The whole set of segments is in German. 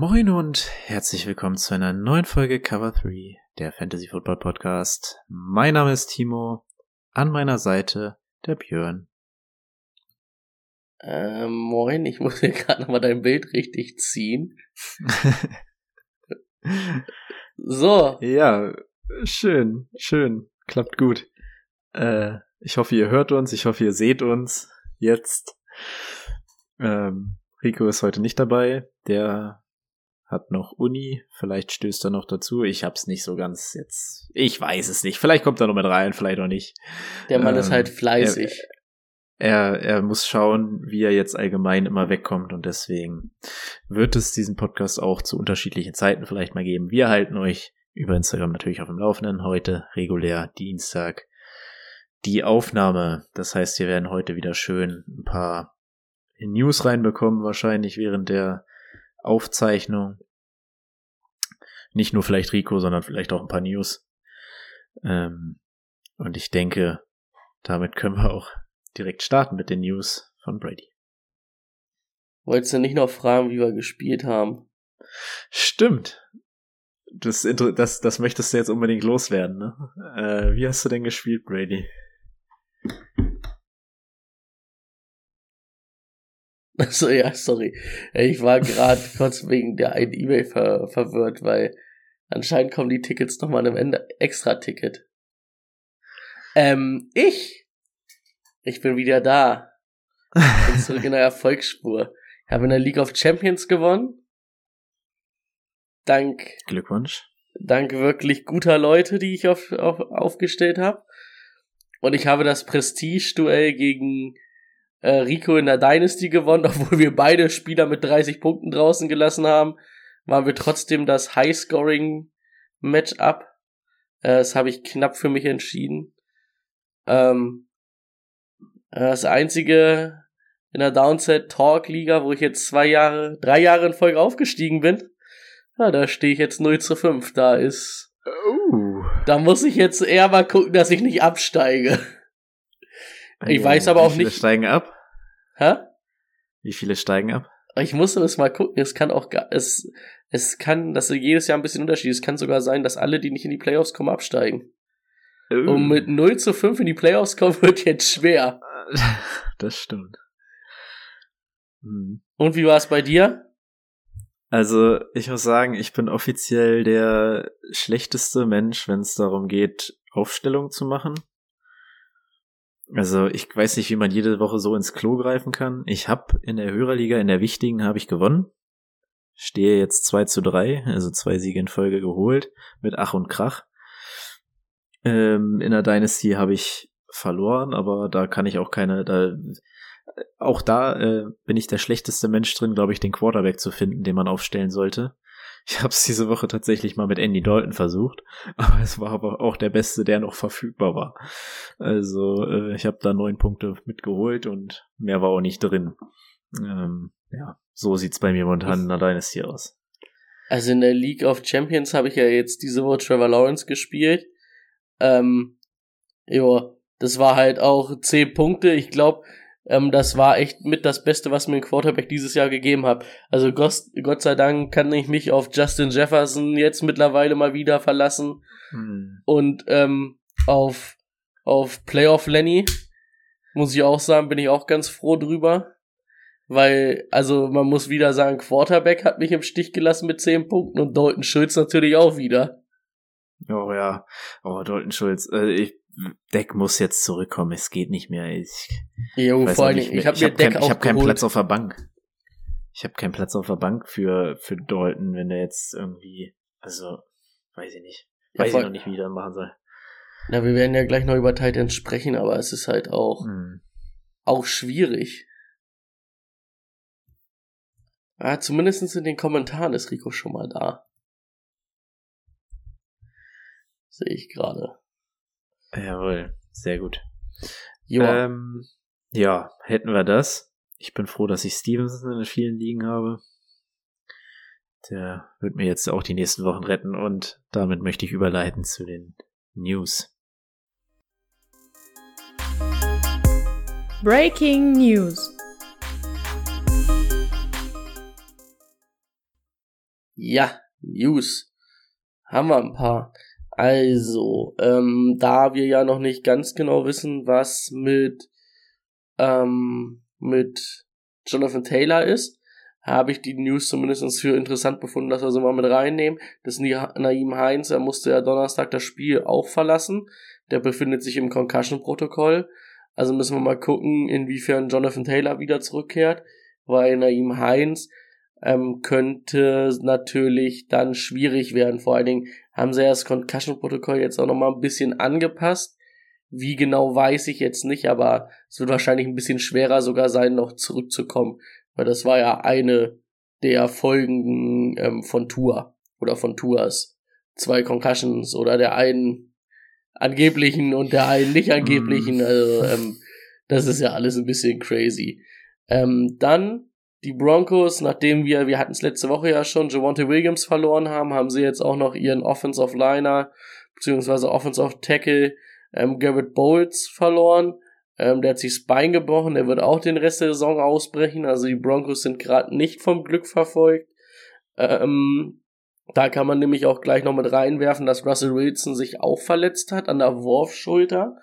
Moin und herzlich willkommen zu einer neuen Folge Cover 3, der Fantasy Football Podcast. Mein Name ist Timo, an meiner Seite der Björn. Ähm, moin, ich muss hier gerade nochmal dein Bild richtig ziehen. so. Ja, schön, schön, klappt gut. Äh, ich hoffe, ihr hört uns, ich hoffe, ihr seht uns jetzt. Ähm, Rico ist heute nicht dabei, der hat noch Uni, vielleicht stößt er noch dazu. Ich hab's nicht so ganz jetzt. Ich weiß es nicht. Vielleicht kommt er noch mit rein, vielleicht auch nicht. Der Mann ähm, ist halt fleißig. Er, er, er muss schauen, wie er jetzt allgemein immer wegkommt und deswegen wird es diesen Podcast auch zu unterschiedlichen Zeiten vielleicht mal geben. Wir halten euch über Instagram natürlich auf dem Laufenden. Heute regulär Dienstag die Aufnahme. Das heißt, wir werden heute wieder schön ein paar News reinbekommen, wahrscheinlich während der Aufzeichnung. Nicht nur vielleicht Rico, sondern vielleicht auch ein paar News. Ähm, und ich denke, damit können wir auch direkt starten mit den News von Brady. Wolltest du nicht noch fragen, wie wir gespielt haben? Stimmt. Das, das, das möchtest du jetzt unbedingt loswerden, ne? Äh, wie hast du denn gespielt, Brady? Achso, ja, sorry. Ich war gerade kurz wegen der einen E-Mail ver verwirrt, weil anscheinend kommen die Tickets nochmal einem Ende Extra-Ticket. Ähm, ich? Ich bin wieder da. Bin zurück in der Erfolgsspur. Ich habe in der League of Champions gewonnen. Dank. Glückwunsch. Dank wirklich guter Leute, die ich auf, auf, aufgestellt habe. Und ich habe das Prestige-Duell gegen äh, Rico in der Dynasty gewonnen, obwohl wir beide Spieler mit 30 Punkten draußen gelassen haben, waren wir trotzdem das High-Scoring-Matchup. Äh, das habe ich knapp für mich entschieden. Ähm, äh, das einzige in der Downset Talk Liga, wo ich jetzt zwei Jahre, drei Jahre in Folge aufgestiegen bin. Ja, da stehe ich jetzt 0 zu 5. Da ist. Uh. Da muss ich jetzt eher mal gucken, dass ich nicht absteige. Ich weiß aber auch nicht. Wie viele steigen ab? Hä? Wie viele steigen ab? Ich musste das mal gucken. Es kann auch, es, es kann, das ist jedes Jahr ein bisschen Unterschied. Es kann sogar sein, dass alle, die nicht in die Playoffs kommen, absteigen. Uh. Und mit 0 zu 5 in die Playoffs kommen wird jetzt schwer. Das stimmt. Hm. Und wie war es bei dir? Also, ich muss sagen, ich bin offiziell der schlechteste Mensch, wenn es darum geht, Aufstellung zu machen. Also ich weiß nicht, wie man jede Woche so ins Klo greifen kann. Ich habe in der Hörerliga, in der wichtigen, habe ich gewonnen. Stehe jetzt 2 zu 3, also zwei Siege in Folge geholt, mit Ach und Krach. Ähm, in der Dynasty habe ich verloren, aber da kann ich auch keine, da, auch da äh, bin ich der schlechteste Mensch drin, glaube ich, den Quarterback zu finden, den man aufstellen sollte. Ich habe es diese Woche tatsächlich mal mit Andy Dalton versucht, aber es war aber auch der beste, der noch verfügbar war. Also äh, ich habe da neun Punkte mitgeholt und mehr war auch nicht drin. Ähm, ja, so sieht's bei mir momentan in der Dynasty aus. Also in der League of Champions habe ich ja jetzt diese Woche Trevor Lawrence gespielt. Ähm, ja, das war halt auch zehn Punkte. Ich glaube, ähm, das war echt mit das Beste, was mir ein Quarterback dieses Jahr gegeben hat. Also Gott, Gott sei Dank kann ich mich auf Justin Jefferson jetzt mittlerweile mal wieder verlassen. Hm. Und ähm, auf, auf Playoff Lenny, muss ich auch sagen, bin ich auch ganz froh drüber. Weil, also man muss wieder sagen, Quarterback hat mich im Stich gelassen mit 10 Punkten und Dalton Schulz natürlich auch wieder. Oh ja, oh Dalton Schulz. Äh, ich Deck muss jetzt zurückkommen, es geht nicht mehr. Ich, jo, vor allem, ich habe hab kein, ich hab keinen Platz auf der Bank. Ich habe keinen Platz auf der Bank für, für Dalton, wenn der jetzt irgendwie, also, weiß ich nicht. Weiß ja, ich noch nicht, wie ich das machen soll. Na, wir werden ja gleich noch über Titans sprechen, aber es ist halt auch, hm. auch schwierig. Ja, zumindest in den Kommentaren ist Rico schon mal da. Sehe ich gerade. Jawohl, sehr gut. Ja. Ähm, ja, hätten wir das. Ich bin froh, dass ich Stevenson in vielen Ligen habe. Der wird mir jetzt auch die nächsten Wochen retten und damit möchte ich überleiten zu den News. Breaking News. Ja, News. Haben wir ein paar. Also, ähm, da wir ja noch nicht ganz genau wissen, was mit, ähm, mit Jonathan Taylor ist, habe ich die News zumindest für interessant befunden, dass wir sie mal mit reinnehmen. Das Naim Heinz, er musste ja Donnerstag das Spiel auch verlassen. Der befindet sich im Concussion-Protokoll. Also müssen wir mal gucken, inwiefern Jonathan Taylor wieder zurückkehrt, weil Naim Heinz ähm, könnte natürlich dann schwierig werden. Vor allen Dingen haben sie ja das Concussion-Protokoll jetzt auch nochmal ein bisschen angepasst. Wie genau weiß ich jetzt nicht, aber es wird wahrscheinlich ein bisschen schwerer sogar sein, noch zurückzukommen. Weil das war ja eine der Folgen ähm, von Tour oder von Tours. Zwei Concussions oder der einen angeblichen und der einen nicht angeblichen. Also, ähm, das ist ja alles ein bisschen crazy. Ähm, dann die Broncos, nachdem wir, wir hatten es letzte Woche ja schon, Javonte Williams verloren haben, haben sie jetzt auch noch ihren Offensive Liner, beziehungsweise Offensive Tackle, ähm, Garrett Bowles verloren. Ähm, der hat sich das Bein gebrochen, der wird auch den Rest der Saison ausbrechen. Also die Broncos sind gerade nicht vom Glück verfolgt. Ähm, da kann man nämlich auch gleich noch mit reinwerfen, dass Russell Wilson sich auch verletzt hat an der Wurfschulter.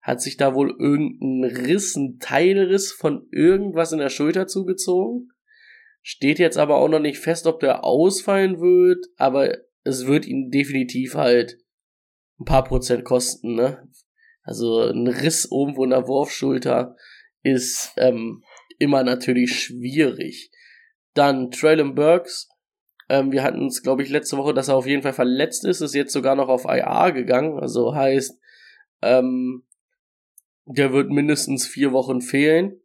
Hat sich da wohl irgendein Riss, ein Teilriss von irgendwas in der Schulter zugezogen. Steht jetzt aber auch noch nicht fest, ob der ausfallen wird, aber es wird ihn definitiv halt ein paar Prozent kosten, ne? Also ein Riss irgendwo in der Wurfschulter ist ähm, immer natürlich schwierig. Dann Traylon Burks, ähm, wir hatten es, glaube ich, letzte Woche, dass er auf jeden Fall verletzt ist, ist jetzt sogar noch auf IA gegangen. Also heißt, ähm, der wird mindestens vier Wochen fehlen.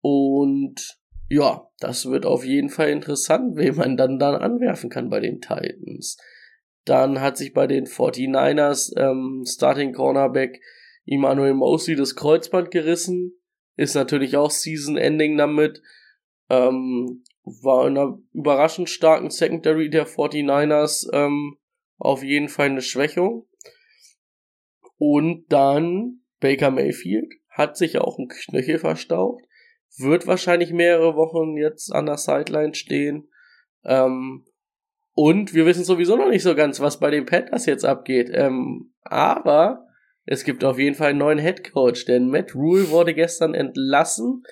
Und ja, das wird auf jeden Fall interessant, wen man dann dann anwerfen kann bei den Titans. Dann hat sich bei den 49ers ähm, Starting Cornerback Emmanuel Mosley das Kreuzband gerissen. Ist natürlich auch Season Ending damit. Ähm, war in einer überraschend starken Secondary der 49ers ähm, auf jeden Fall eine Schwächung. Und dann Baker Mayfield hat sich auch ein Knöchel verstaucht, wird wahrscheinlich mehrere Wochen jetzt an der Sideline stehen. Ähm, und wir wissen sowieso noch nicht so ganz, was bei den Panthers jetzt abgeht. Ähm, aber es gibt auf jeden Fall einen neuen Head Coach, denn Matt Rule wurde gestern entlassen.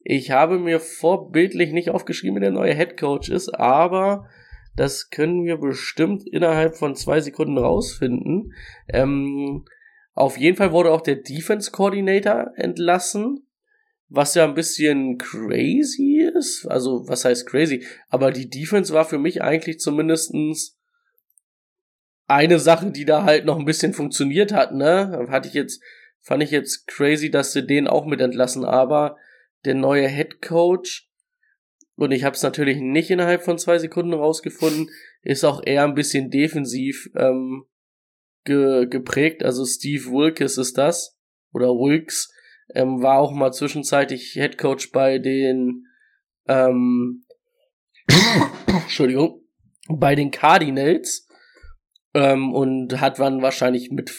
Ich habe mir vorbildlich nicht aufgeschrieben, wer der neue Head Coach ist, aber das können wir bestimmt innerhalb von zwei Sekunden rausfinden. Ähm, auf jeden Fall wurde auch der Defense Coordinator entlassen, was ja ein bisschen crazy ist. Also, was heißt crazy? Aber die Defense war für mich eigentlich zumindestens eine Sache, die da halt noch ein bisschen funktioniert hat, ne? Hatte ich jetzt, fand ich jetzt crazy, dass sie den auch mit entlassen, aber der neue Head Coach, und ich habe es natürlich nicht innerhalb von zwei Sekunden rausgefunden, ist auch eher ein bisschen defensiv ähm, ge geprägt. Also Steve Wilkes ist das. Oder Wilkes. Ähm, war auch mal zwischenzeitlich Head Coach bei den ähm, Entschuldigung, bei den Cardinals ähm, und hat dann wahrscheinlich mit,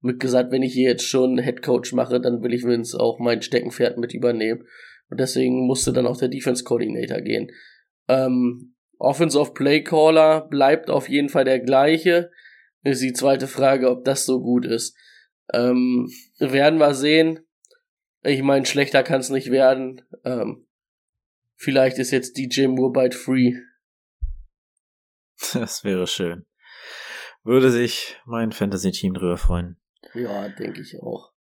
mit gesagt, wenn ich hier jetzt schon Head Coach mache, dann will ich wenigstens auch mein Steckenpferd mit übernehmen. Und deswegen musste dann auch der Defense Coordinator gehen. Ähm, Offensive Play Caller bleibt auf jeden Fall der gleiche. Ist die zweite Frage, ob das so gut ist. Ähm, werden wir sehen. Ich meine, schlechter kann es nicht werden. Ähm, vielleicht ist jetzt DJ Moore bald free. Das wäre schön. Würde sich mein Fantasy-Team drüber freuen. Ja, denke ich auch.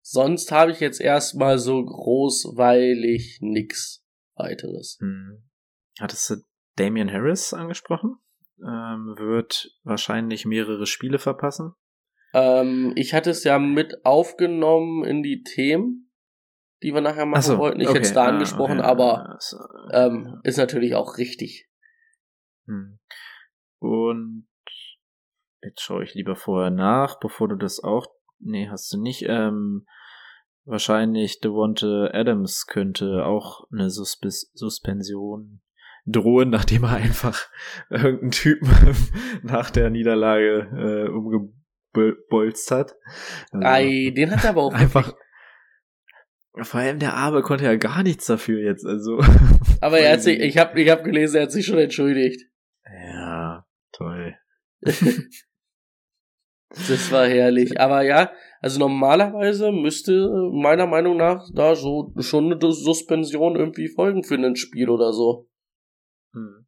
Sonst habe ich jetzt erstmal so großweilig nix weiteres. Hm. Hattest du Damian Harris angesprochen? Ähm, wird wahrscheinlich mehrere Spiele verpassen. Ähm, ich hatte es ja mit aufgenommen in die Themen. die wir nachher machen Ach so, wollten. Ich okay. hätte es da Ah, angesprochen, okay. aber Ah, so. ähm, ist natürlich auch richtig. Hm. Und jetzt schaue ich lieber vorher nach, bevor du das auch. Nee, hast du nicht. Ähm, wahrscheinlich Devonte Adams könnte auch eine Suspis Suspension drohen, nachdem er einfach irgendeinen Typen nach der Niederlage äh, umgebolzt hat. Also, Ei, den hat er aber auch einfach. Vor allem der Arme konnte ja gar nichts dafür jetzt, also. Aber er hat sich, ich habe ich hab gelesen, er hat sich schon entschuldigt. Ja, toll. Das war herrlich. Aber ja, also normalerweise müsste meiner Meinung nach da so schon eine Suspension irgendwie folgen für ein Spiel oder so. Hm.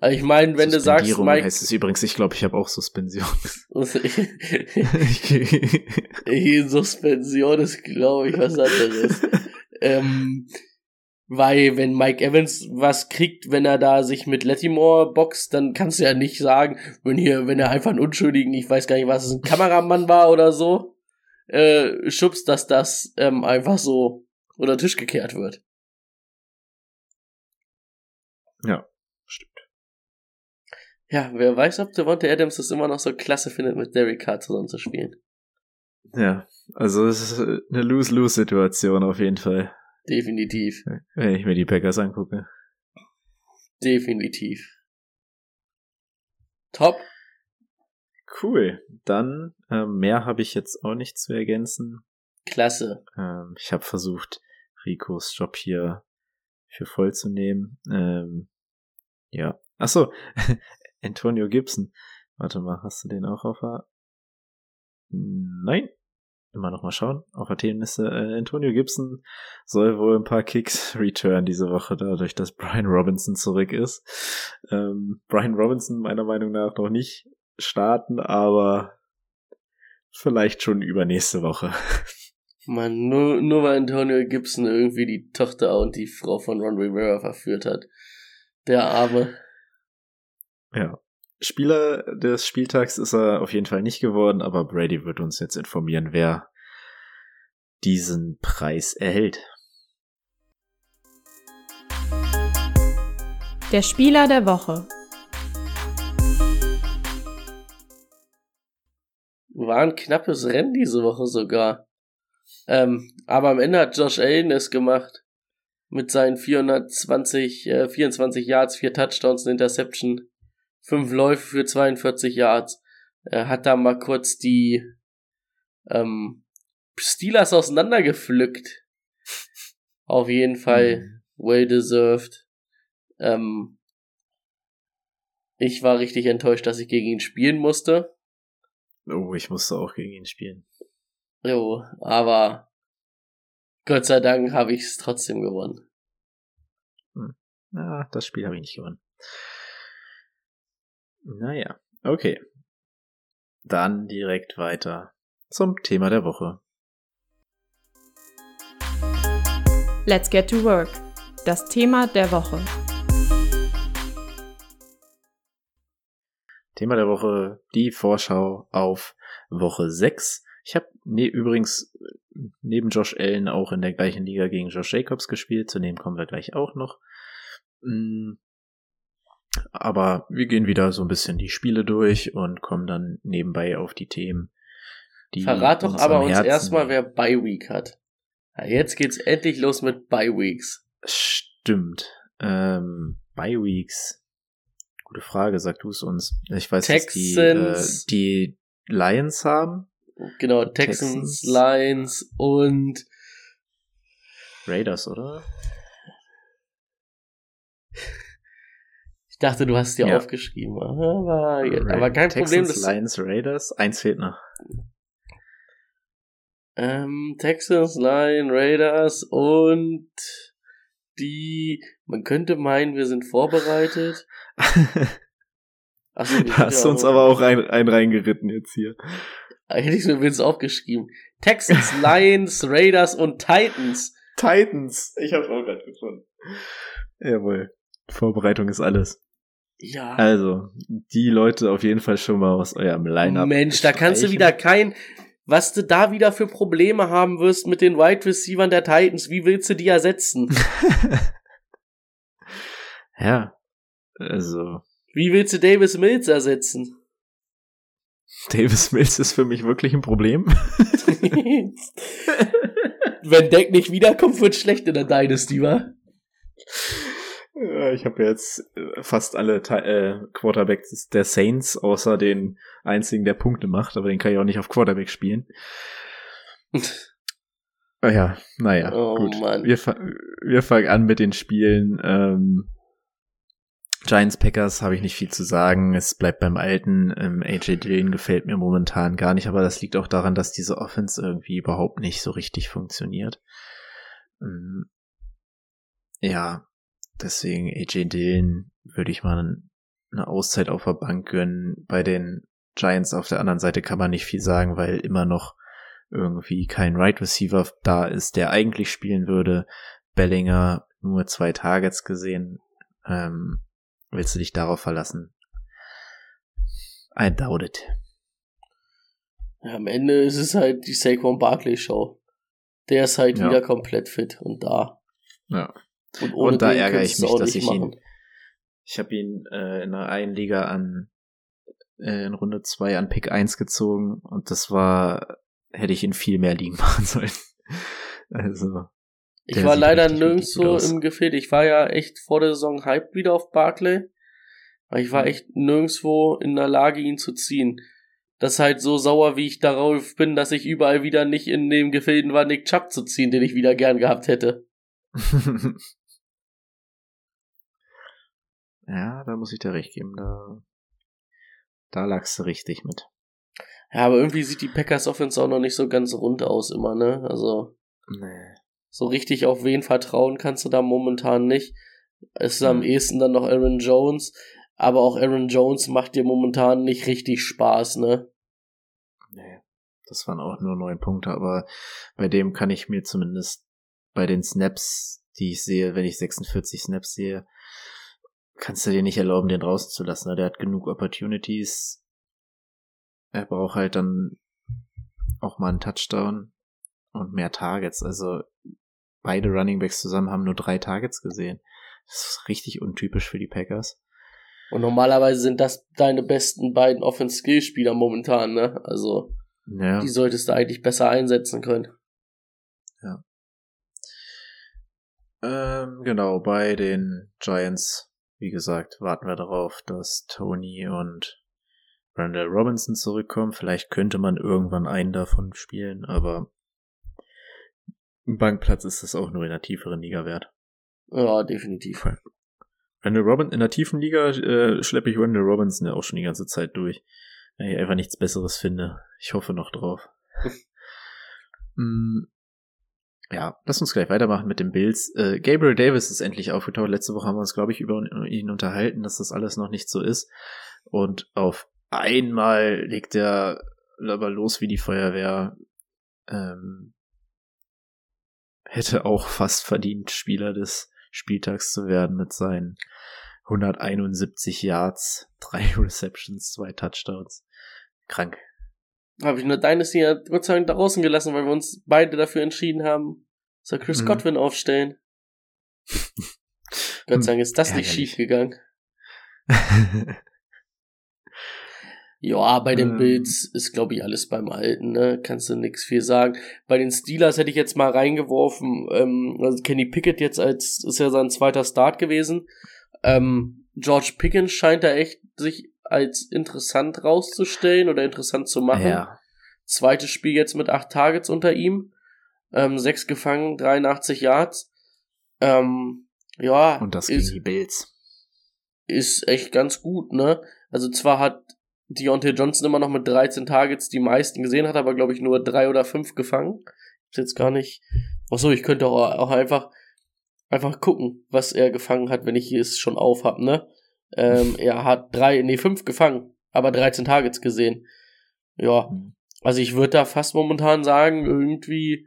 Also ich meine, wenn du sagst, Mike, heißt es übrigens, ich glaube, ich habe auch Suspension. Suspension ist, glaube ich, was anderes. ähm, weil wenn Mike Evans was kriegt, wenn er da sich mit Lattimore boxt, dann kannst du ja nicht sagen, wenn hier, wenn er einfach einen Unschuldigen, ich weiß gar nicht, was es ein Kameramann war oder so, äh, schubst, dass das ähm, einfach so unter den Tisch gekehrt wird. Ja, stimmt. Ja, wer weiß, ob Devonta Adams das immer noch so klasse findet, mit Derek Carr zusammen zu spielen. Ja, also es ist eine Lose-Lose-Situation auf jeden Fall, Definitiv. wenn ich mir die Packers angucke. Definitiv. Top. Cool. Dann ähm, mehr habe ich jetzt auch nicht zu ergänzen. Klasse. Ähm, ich habe versucht, Ricos Job hier für voll zu nehmen. Ähm, ja. Ach so, Antonio Gibson. Warte mal, hast du den auch auf der? Nein. Immer noch mal schauen. Auf der Themenliste. Äh, Antonio Gibson soll wohl ein paar Kicks return diese Woche, dadurch, dass Brian Robinson zurück ist. Ähm, Brian Robinson meiner Meinung nach noch nicht starten, aber vielleicht schon übernächste Woche. Mann, nur, nur weil Antonio Gibson irgendwie die Tochter und die Frau von Ron Rivera verführt hat. Der Arme. Ja. Spieler des Spieltags ist er auf jeden Fall nicht geworden, aber Brady wird uns jetzt informieren, wer diesen Preis erhält. Der Spieler der Woche. War ein knappes Rennen diese Woche sogar. Ähm, aber am Ende hat Josh Allen es gemacht. Mit seinen 420, äh, 24 Yards, 4 Touchdowns, eine Interception, 5 Läufe für 42 Yards. Er hat da mal kurz die ähm, Steelers auseinandergepflückt. Auf jeden Fall well deserved. Ähm, ich war richtig enttäuscht, dass ich gegen ihn spielen musste. Oh, ich musste auch gegen ihn spielen. Jo, aber Gott sei Dank habe ich es trotzdem gewonnen. Na, das Spiel habe ich nicht gewonnen. Naja, okay. Dann direkt weiter zum Thema der Woche. Let's get to work. Das Thema der Woche. Thema der Woche, die Vorschau auf Woche 6. Ich habe ne, übrigens neben Josh Allen auch in der gleichen Liga gegen Josh Jacobs gespielt, zu dem kommen wir gleich auch noch. Mm, Aber wir gehen wieder so ein bisschen die Spiele durch und kommen dann nebenbei auf die Themen. Die Verrat doch aber uns erstmal, wer Bye Week hat. Ja, jetzt geht's endlich los mit Bye Weeks. Stimmt. Ähm, Bye Weeks. Gute Frage, sag du es uns. Ich weiß, dass die, äh, Texans. die Lions haben. Genau, Texans, Texans. Lions und Raiders, oder? ich dachte, du hast dir Ja. aufgeschrieben. Aber, aber kein Problem. Texans, Das, Lions, Raiders. Eins fehlt noch. ähm, Texans, Lions, Raiders und die, man könnte meinen, wir sind vorbereitet. Achso, sind Hast ja uns aber auch ein, ein reingeritten jetzt hier. Hätte ich mir wenigstens aufgeschrieben. Texans, Lions, Raiders und Titans. Titans. Ich hab's auch gerade gefunden. Jawohl. Vorbereitung ist alles. Ja. Also, die Leute auf jeden Fall schon mal aus eurem Line-Up. Mensch, da kannst du wieder kein. was du da wieder für Probleme haben wirst mit den Wide Receivers der Titans. Wie willst du die ersetzen? ja, also. Wie willst du Davis Mills ersetzen? Davis Mills ist für mich wirklich ein Problem. Wenn Deck nicht wiederkommt, wird schlecht in der Dynasty, wa? Ich habe jetzt äh, fast alle äh, Quarterbacks der Saints, außer den einzigen, der Punkte macht, aber den kann ich auch nicht auf Quarterback spielen. Ah ja, naja, oh, gut. Mann. Wir, wir fangen an mit den Spielen. Ähm, Giants Packers habe ich nicht viel zu sagen. Es bleibt beim Alten. Ähm, AJ Dillon gefällt mir momentan gar nicht, aber das liegt auch daran, dass diese Offense irgendwie überhaupt nicht so richtig funktioniert. Ähm, ja, deswegen AJ Dillon würde ich mal eine Auszeit auf der Bank gönnen. Bei den Giants auf der anderen Seite kann man nicht viel sagen, weil immer noch irgendwie kein Right Receiver da ist, der eigentlich spielen würde. Bellinger nur zwei Targets gesehen. Ähm, willst du dich darauf verlassen? I doubt it. Ja, am Ende ist es halt die Saquon Barkley Show. Der ist halt ja. wieder komplett fit und da. Ja. Und, und da ärgere ich mich, dass ich machen. ihn. Ich habe ihn äh, in einer einen Liga an äh, in Runde 2 an Pick 1 gezogen und das war hätte ich ihn viel mehr liegen machen sollen. Also. Ich war leider nirgendwo im Gefehl. Ich war ja echt vor der Saison hyped wieder auf Barclay. Aber ich war mhm. echt nirgendwo in der Lage, ihn zu ziehen. Das ist halt so sauer, wie ich darauf bin, dass ich überall wieder nicht in dem Gefilden war, Nick Chubb zu ziehen, den ich wieder gern gehabt hätte. ja, da muss ich dir recht geben. Da, da lagst du richtig mit. Ja, aber irgendwie sieht die Packers Offense auch noch nicht so ganz rund aus immer, ne? Also. Nee. So richtig auf wen vertrauen kannst du da momentan nicht. Es ist mhm. am ehesten dann noch Aaron Jones, aber auch Aaron Jones macht dir momentan nicht richtig Spaß, ne? Nee. Das waren auch nur neun Punkte, aber bei dem kann ich mir zumindest bei den Snaps, die ich sehe, wenn ich 46 Snaps sehe, kannst du dir nicht erlauben, den draußen zu lassen. Ne? Der hat genug Opportunities, er braucht halt dann auch mal einen Touchdown und mehr Targets. Also beide Running Backs zusammen haben nur drei Targets gesehen. Das ist richtig untypisch für die Packers. Und normalerweise sind das deine besten beiden Offense-Skill-Spieler momentan, ne? Also, ja. die solltest du eigentlich besser einsetzen können. Ja. Ähm, genau, bei den Giants, wie gesagt, warten wir darauf, dass Tony und Randall Robinson zurückkommt. Vielleicht könnte man irgendwann einen davon spielen, aber ein Bankplatz ist das auch nur in der tieferen Liga wert. Ja, definitiv. Randall Robinson, in der tiefen Liga äh, schleppe ich Randall Robinson ja auch schon die ganze Zeit durch. Weil ich einfach nichts Besseres finde. Ich hoffe noch drauf. mm, ja, lass uns gleich weitermachen mit den Bills. Äh, Gabriel Davis ist endlich aufgetaucht. Letzte Woche haben wir uns, glaube ich, über ihn unterhalten, dass das alles noch nicht so ist. Und auf einmal legt er aber los wie die Feuerwehr. Ähm, hätte auch fast verdient, Spieler des Spieltags zu werden mit seinen 171 Yards, drei Receptions, zwei Touchdowns. Krank. Habe ich nur deines hier Gott sei Dank draußen gelassen, weil wir uns beide dafür entschieden haben, soll Chris mhm. Godwin aufstellen. Gott sei Dank ist das nicht schief gegangen. Ja, bei den ähm. Bills ist, glaube ich, alles beim Alten, ne? Kannst du nix viel sagen. Bei den Steelers hätte ich jetzt mal reingeworfen, ähm, also Kenny Pickett jetzt als, ist ja sein zweiter Start gewesen. Ähm, George Pickens scheint da echt sich als interessant rauszustellen oder interessant zu machen. Ja. Zweites Spiel jetzt mit acht Targets unter ihm. Ähm, sechs gefangen, 83 Yards. Ähm, ja. Und das gegen ist, die Bills. Ist echt ganz gut, ne? Also zwar hat Deontay Johnson immer noch mit 13 Targets die meisten gesehen hat, aber glaube ich nur drei oder fünf gefangen. Ist jetzt gar nicht. Achso, ich könnte auch, auch einfach einfach gucken, was er gefangen hat, wenn ich es schon auf hab, ne? Ähm, er hat drei, nee, fünf gefangen, aber 13 Targets gesehen. Ja, mhm. also ich würde da fast momentan sagen, irgendwie,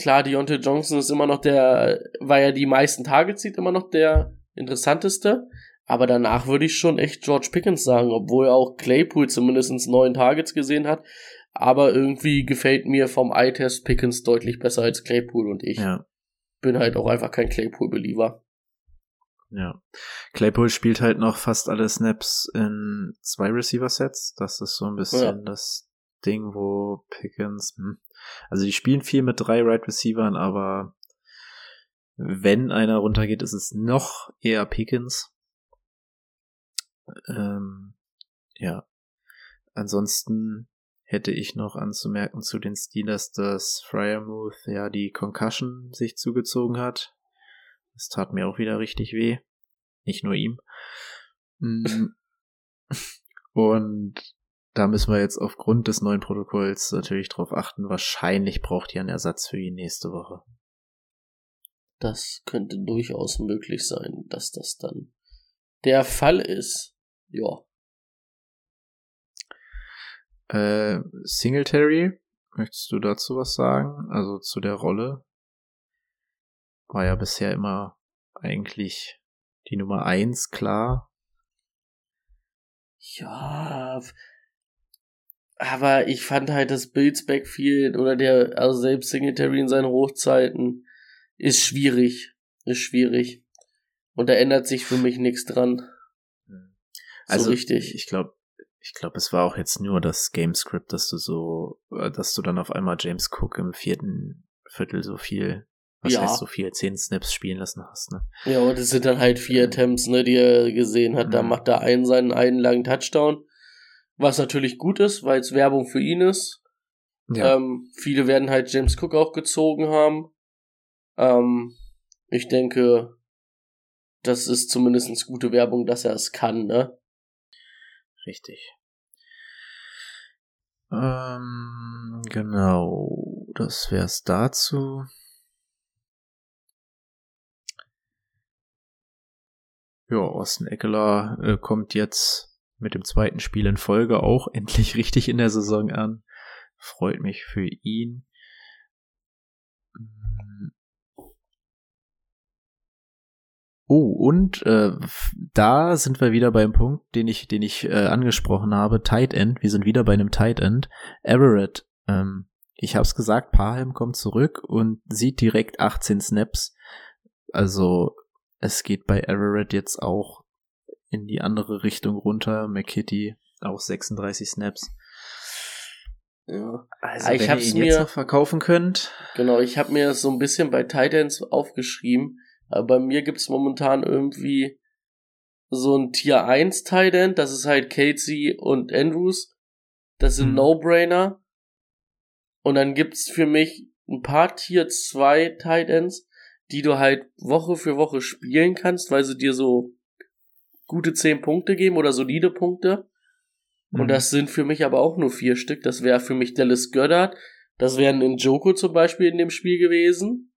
klar, Deontay Johnson ist immer noch der, weil er die meisten Targets sieht, immer noch der interessanteste. Aber danach würde ich schon echt George Pickens sagen, obwohl auch Claypool zumindest neun Targets gesehen hat. Aber irgendwie gefällt mir vom Eye-Test Pickens deutlich besser als Claypool und ich Ja, bin halt auch einfach kein Claypool-Believer. ja. Claypool spielt halt noch fast alle Snaps in zwei Receiver-Sets. Das ist so ein bisschen Ja. das Ding, wo Pickens, hm. also die spielen viel mit drei Right Receivern, aber wenn einer runtergeht, ist es noch eher Pickens. Ähm, ja. Ansonsten hätte ich noch anzumerken zu den Steelers, dass Fryermuth ja die Concussion sich zugezogen hat. Das tat mir auch wieder richtig weh. Nicht nur ihm. Mm. Und da müssen wir jetzt aufgrund des neuen Protokolls natürlich drauf achten. Wahrscheinlich braucht ihr einen Ersatz für ihn nächste Woche. Das könnte durchaus möglich sein, dass das dann der Fall ist. Ja. Äh, Singletary, möchtest du dazu was sagen? Also zu der Rolle? War ja bisher immer eigentlich die Nummer eins, klar. Ja. Aber ich fand halt das Bills Backfield oder der, also selbst Singletary in seinen Hochzeiten ist schwierig. Ist schwierig. Und da ändert sich für mich nichts dran. Also so richtig. Ich glaube, ich glaube, es war auch jetzt nur das Gamescript, dass du so, äh, dass du dann auf einmal James Cook im vierten Viertel so viel, was Ja. heißt so viel, zehn Snaps spielen lassen hast, ne? Ja, und es sind dann halt vier Attempts, ne, die er gesehen hat. Da Mhm. macht er einen seinen einen langen Touchdown. Was natürlich gut ist, weil es Werbung für ihn ist. Ähm, viele werden halt James Cook auch gezogen haben. Ähm, ich denke, das ist zumindest gute Werbung, dass er es kann, ne? Richtig. Ähm, genau, das wär's dazu. Ja, Austin Eckler äh, kommt jetzt mit dem zweiten Spiel in Folge auch endlich richtig in der Saison an. Freut mich für ihn. Oh, und äh, da sind wir wieder beim Punkt, den ich, den ich äh, angesprochen habe. Tight End. Wir sind wieder bei einem Tight End. Everett. Ähm, ich habe es gesagt, Parham kommt zurück und sieht direkt 18 Snaps. Also es geht bei Everett jetzt auch in die andere Richtung runter. McKitty auch 36 Snaps. Ja. Also Ich wenn hab's ihr ihn jetzt mir- noch verkaufen könnt. Genau, ich habe mir so ein bisschen bei Titans aufgeschrieben. Aber bei mir gibt's momentan irgendwie so ein Tier 1 Titan, das ist halt Casey und Andrews. Das sind Mhm. No-Brainer. Und dann gibt's für mich ein paar Tier 2 Titans, die du halt Woche für Woche spielen kannst, weil sie dir so gute 10 Punkte geben oder solide Punkte. Und Mhm. das sind für mich aber auch nur vier Stück. Das wäre für mich Dallas Goddard. Das wäre ein Njoko zum Beispiel in dem Spiel gewesen.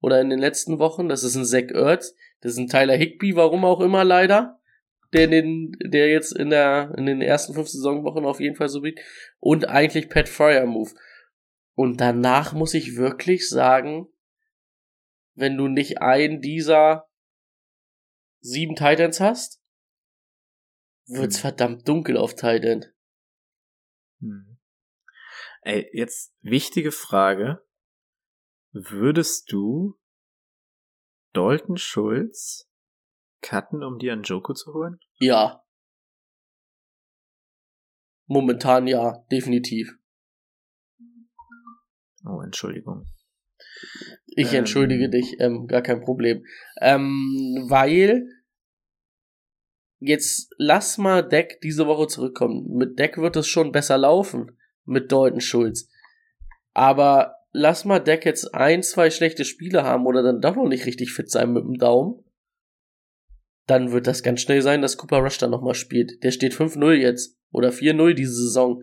Oder in den letzten Wochen. Das ist ein Zach Ertz. Das ist ein Tyler Higby, warum auch immer leider. Der, den, der jetzt in, der, in den ersten fünf Saisonwochen auf jeden Fall so biegt. Und eigentlich Pat Move. Und danach muss ich wirklich sagen, wenn du nicht einen dieser sieben Titans hast, wird's Hm. verdammt dunkel auf Titan. Hm. Ey, jetzt wichtige Frage. Würdest du Dalton Schulz cutten, um dir einen Joko zu holen? Ja. Momentan ja, definitiv. Oh, Entschuldigung. Ich Ähm. entschuldige dich, ähm, gar kein Problem. Ähm, weil jetzt lass mal Deck diese Woche zurückkommen. Mit Deck wird es schon besser laufen mit Dalton Schulz. Aber lass mal Deck jetzt ein, zwei schlechte Spiele haben oder dann doch noch nicht richtig fit sein mit dem Daumen. Dann wird das ganz schnell sein, dass Cooper Rush dann nochmal spielt. Der steht 5-0 jetzt oder 4-0 diese Saison.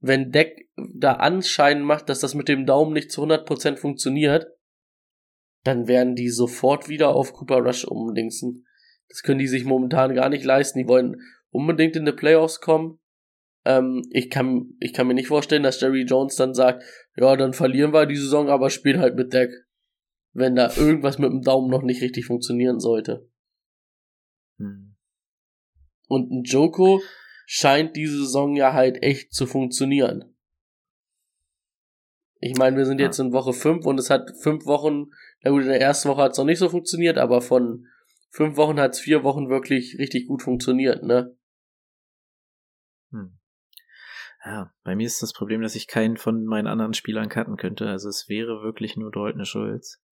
Wenn Deck da Anschein macht, dass das mit dem Daumen nicht zu 100% funktioniert, dann werden die sofort wieder auf Cooper Rush umdingsen. Das können die sich momentan gar nicht leisten. Die wollen unbedingt in die Playoffs kommen. Ähm, ich, kann, ich kann mir nicht vorstellen, dass Jerry Jones dann sagt, ja, dann verlieren wir die Saison, aber spielen halt mit Deck. Wenn da irgendwas mit dem Daumen noch nicht richtig funktionieren sollte. Hm. Und ein Joko scheint diese Saison ja halt echt zu funktionieren. Ich meine, wir sind jetzt in Woche 5 und es hat fünf Wochen, na gut, in der ersten Woche hat es noch nicht so funktioniert, aber von fünf Wochen hat es vier Wochen wirklich richtig gut funktioniert, ne? Hm. Ja, bei mir ist das Problem, dass ich keinen von meinen anderen Spielern cutten könnte. Also es wäre wirklich nur Dalton Schulz.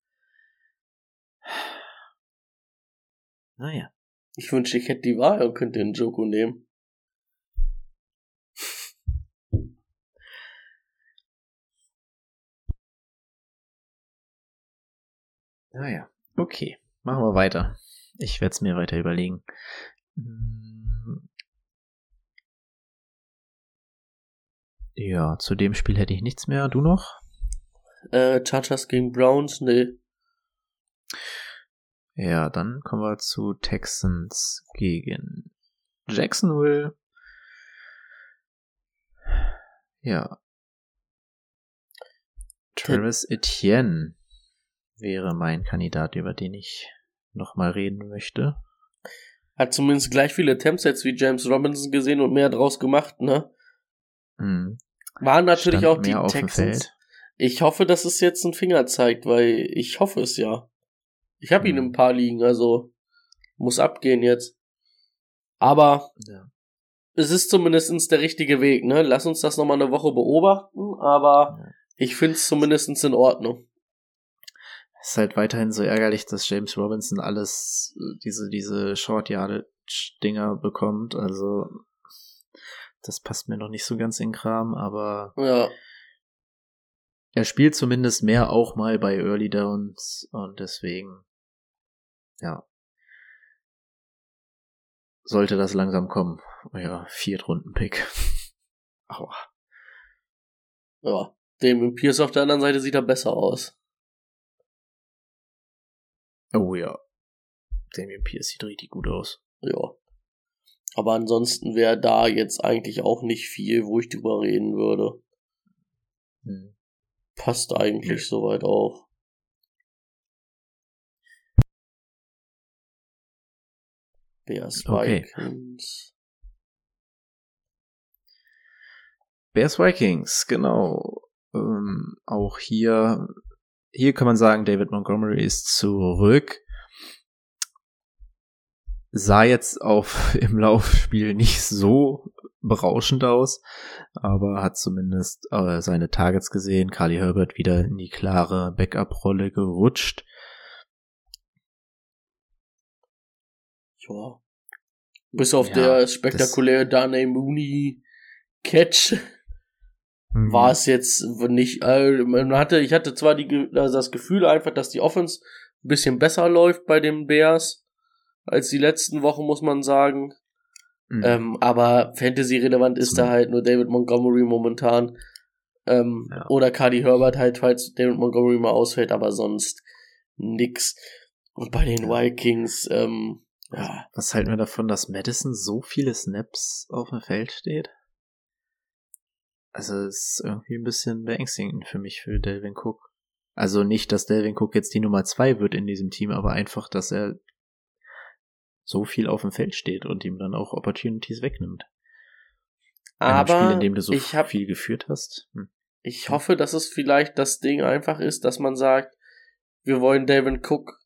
Naja. Ich wünschte, ich hätte die Wahl und könnte den Joko nehmen. Naja. Okay. Machen wir weiter. Ich werde es mir weiter überlegen. Hm. Ja, zu dem Spiel hätte ich nichts mehr. Du noch? Äh, Chargers gegen Browns, nee. Ja, dann kommen wir zu Texans gegen Jacksonville. Ja. Travis Etienne wäre mein Kandidat, über den ich nochmal reden möchte. Hat zumindest gleich viele Attempts wie James Robinson gesehen und mehr draus gemacht, ne? Hm. Waren natürlich Stand auch die Texans. Ich hoffe, dass es jetzt einen Finger zeigt, weil ich hoffe es ja. Ich habe ihn Hm. in ein paar liegen, also muss abgehen jetzt. Aber Ja. es ist zumindest der richtige Weg, ne? Lass uns das nochmal eine Woche beobachten, aber Ja. ich finde es zumindest in Ordnung. Es ist halt weiterhin so ärgerlich, dass James Robinson alles, äh, diese, diese Short Yardage Dinger bekommt. Also, das passt mir noch nicht so ganz in Kram, aber Ja, er spielt zumindest mehr auch mal bei Early Downs und deswegen, ja, sollte das langsam kommen. Ja, Viertrunden-Pick. Aua. ja. Dem Pierce auf der anderen Seite sieht er besser aus. Oh ja. Damien Pierce sieht richtig gut aus. Ja. Aber ansonsten wäre da jetzt eigentlich auch nicht viel, wo ich drüber reden würde. Hm. Passt eigentlich soweit auch. Bears Okay. Vikings. Bears Vikings, genau. Ähm, auch hier, hier kann man sagen, David Montgomery ist zurück. Sah jetzt auf im Laufspiel nicht so berauschend aus, aber hat zumindest äh, seine Targets gesehen. Carly Herbert wieder in die klare Backup-Rolle gerutscht. Ja. Bis auf Ja, der spektakuläre Darnay Mooney Catch Mhm. war es jetzt nicht, äh, man hatte, ich hatte zwar die, also das Gefühl einfach, dass die Offense ein bisschen besser läuft bei den Bears als die letzten Wochen, muss man sagen. Mhm. Ähm, aber Fantasy-relevant ist da Zum- halt nur David Montgomery momentan. Ähm, Ja. Oder Cardi Herbert halt, falls David Montgomery mal ausfällt, aber sonst nix. Und bei den. Vikings, ähm, ja, Was halten wir davon, dass Madison so viele Snaps auf dem Feld steht? Also es ist irgendwie ein bisschen beängstigend für mich, für Delvin Cook. Also nicht, dass Delvin Cook jetzt die Nummer zwei wird in diesem Team, aber einfach, dass er so viel auf dem Feld steht und ihm dann auch Opportunities wegnimmt. In einem aber Spiel, in dem du so ich hab, viel geführt hast. Hm. ich hoffe, dass es vielleicht das Ding einfach ist, dass man sagt, wir wollen Delvin Cook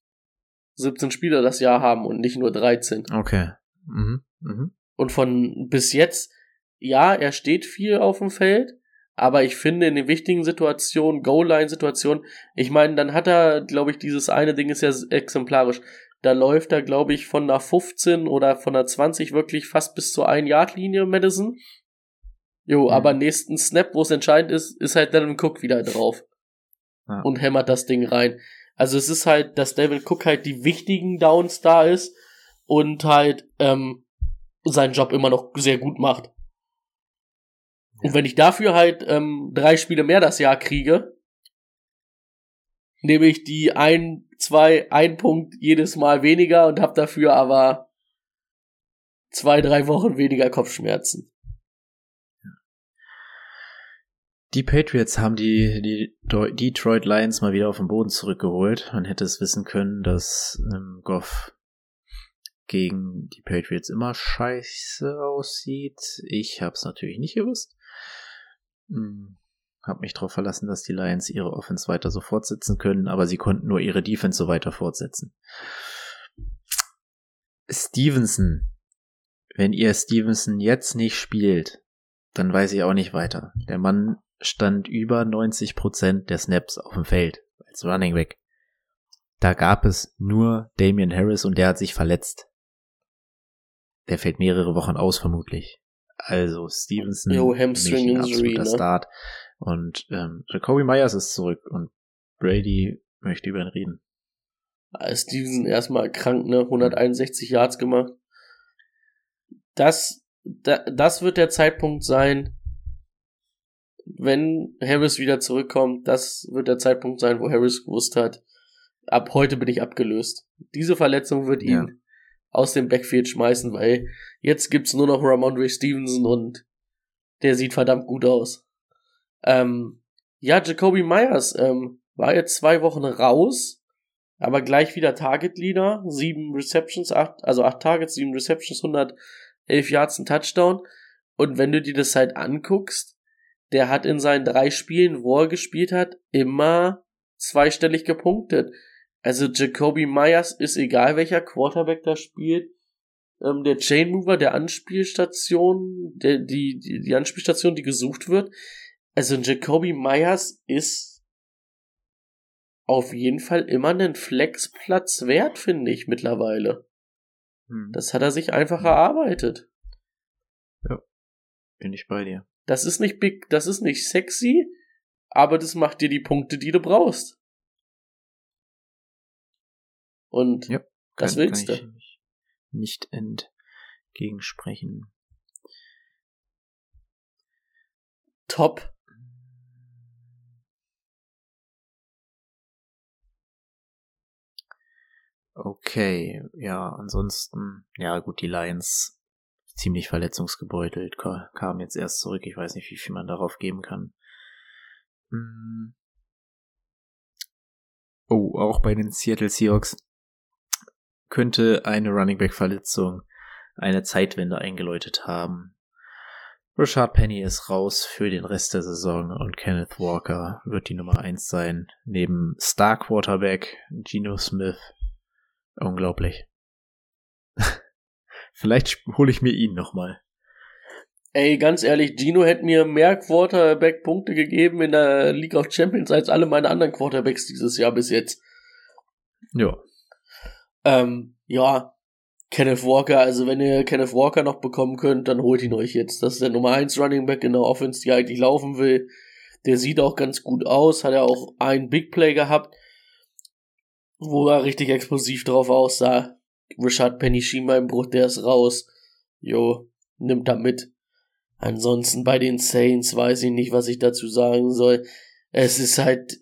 17 Spieler das Jahr haben und nicht nur 13. Okay. Mhm. Mhm. Und von bis jetzt, ja, er steht viel auf dem Feld, aber ich finde in den wichtigen Situationen, Goal-Line-Situationen, ich meine, dann hat er, glaube ich, dieses eine Ding ist ja exemplarisch. Da läuft er, glaube ich, von der 15 oder von der 20 wirklich fast bis zur 1-Yard-Linie, Madison. Jo, Mhm. aber nächsten Snap, wo es entscheidend ist, ist halt Devin Cook wieder drauf. Ja. Und hämmert das Ding rein. Also es ist halt, dass Devin Cook halt die wichtigen Downs da ist und halt ähm, seinen Job immer noch sehr gut macht. Und wenn ich dafür halt ähm, drei Spiele mehr das Jahr kriege, nehme ich die ein, zwei, ein Punkt jedes Mal weniger und habe dafür aber zwei, drei Wochen weniger Kopfschmerzen. Die Patriots haben die, die Detroit Lions mal wieder auf den Boden zurückgeholt. Man hätte es wissen können, dass ähm, Goff gegen die Patriots immer scheiße aussieht. Ich habe es natürlich nicht gewusst. Hm, habe mich darauf verlassen, dass die Lions ihre Offense weiter so fortsetzen können, aber sie konnten nur ihre Defense so weiter fortsetzen. Stevenson. Wenn ihr Stevenson jetzt nicht spielt, dann weiß ich auch nicht weiter. Der Mann stand über 90 Prozent der Snaps auf dem Feld als Running Back. Da gab es nur Damian Harris und der hat sich verletzt. Der fällt mehrere Wochen aus vermutlich. Also Stevenson, Jo, Hamstring Injury, absoluter ne? Start. Und ähm, Jacoby Myers ist zurück und Brady möchte über ihn reden. Ah, Stevenson erstmal krank, ne? 161 Yards gemacht. Das, da, das wird der Zeitpunkt sein, wenn Harris wieder zurückkommt. Das wird der Zeitpunkt sein, wo Harris gewusst hat, ab heute bin ich abgelöst. Diese Verletzung wird ihn Ja. aus dem Backfield schmeißen, weil jetzt gibt's nur noch Ramondre Stevenson und der sieht verdammt gut aus. Ähm, ja, Jacoby Myers ähm, war jetzt zwei Wochen raus, aber gleich wieder Target Leader, sieben Receptions, acht, also acht Targets, sieben Receptions, 111 Yards, ein Touchdown. Und wenn du dir das halt anguckst, der hat in seinen drei Spielen, wo er gespielt hat, immer zweistellig gepunktet. Also Jacoby Myers ist egal welcher Quarterback da spielt, ähm, der Chain Mover, der Anspielstation, der, die, die, die Anspielstation, die gesucht wird. Also Jacoby Myers ist auf jeden Fall immer einen Flexplatz wert, finde ich mittlerweile. Hm, Das hat er sich einfach erarbeitet. bin ich bei dir. Das ist nicht big, das ist nicht sexy, aber das macht dir die Punkte, die du brauchst. Und Ja, das Kann- willst kann du. ich Nicht entgegensprechen. Top. Okay, ja, ansonsten, ja gut, die Lions ziemlich verletzungsgebeutelt, ka- kamen jetzt erst zurück. Ich weiß nicht, wie viel man darauf geben kann. Hm. Oh, auch bei den Seattle Seahawks könnte eine Running Back Verletzung eine Zeitwende eingeläutet haben. Rashad Penny ist raus für den Rest der Saison und Kenneth Walker wird die Nummer eins sein, neben Star Quarterback Geno Smith. Unglaublich. Vielleicht hole ich mir ihn nochmal. Ey, ganz ehrlich, Gino hätte mir mehr Quarterback-Punkte gegeben in der League of Champions als alle meine anderen Quarterbacks dieses Jahr bis jetzt. Ja. Ähm, ja, Kenneth Walker, also wenn ihr Kenneth Walker noch bekommen könnt, dann holt ihn euch jetzt. Das ist der Nummer 1 Running Back in der Offense, die eigentlich laufen will. Der sieht auch ganz gut aus, hat ja auch einen Big Play gehabt, wo er richtig explosiv drauf aussah. Richard Penny Schienbeinbruch, der ist raus. Jo, nimmt da mit. Ansonsten bei den Saints weiß ich nicht, was ich dazu sagen soll. Es ist halt,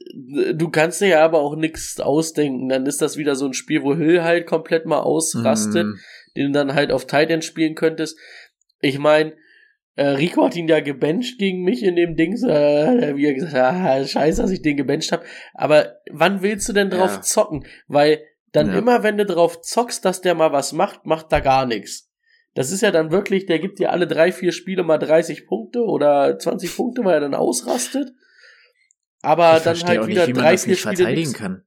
du kannst dir ja aber auch nichts ausdenken. Dann ist das wieder so ein Spiel, wo Hill halt komplett mal ausrastet, Mm, den du dann halt auf Tight End spielen könntest. Ich meine, Rico hat ihn ja gebencht gegen mich in dem Dings, äh, wie er gesagt hat, ah, scheiße, dass ich den gebencht habe. Aber wann willst du denn drauf Ja. zocken? Weil dann Ja. immer, wenn du drauf zockst, dass der mal was macht, macht da gar nichts. Das ist ja dann wirklich, der gibt dir alle drei, vier Spiele mal 30 Punkte oder 20 Punkte, weil er dann ausrastet. Aber ich dann halt auch wieder nicht, wie man drei, das vier nicht Spiele verteidigen nix. kann.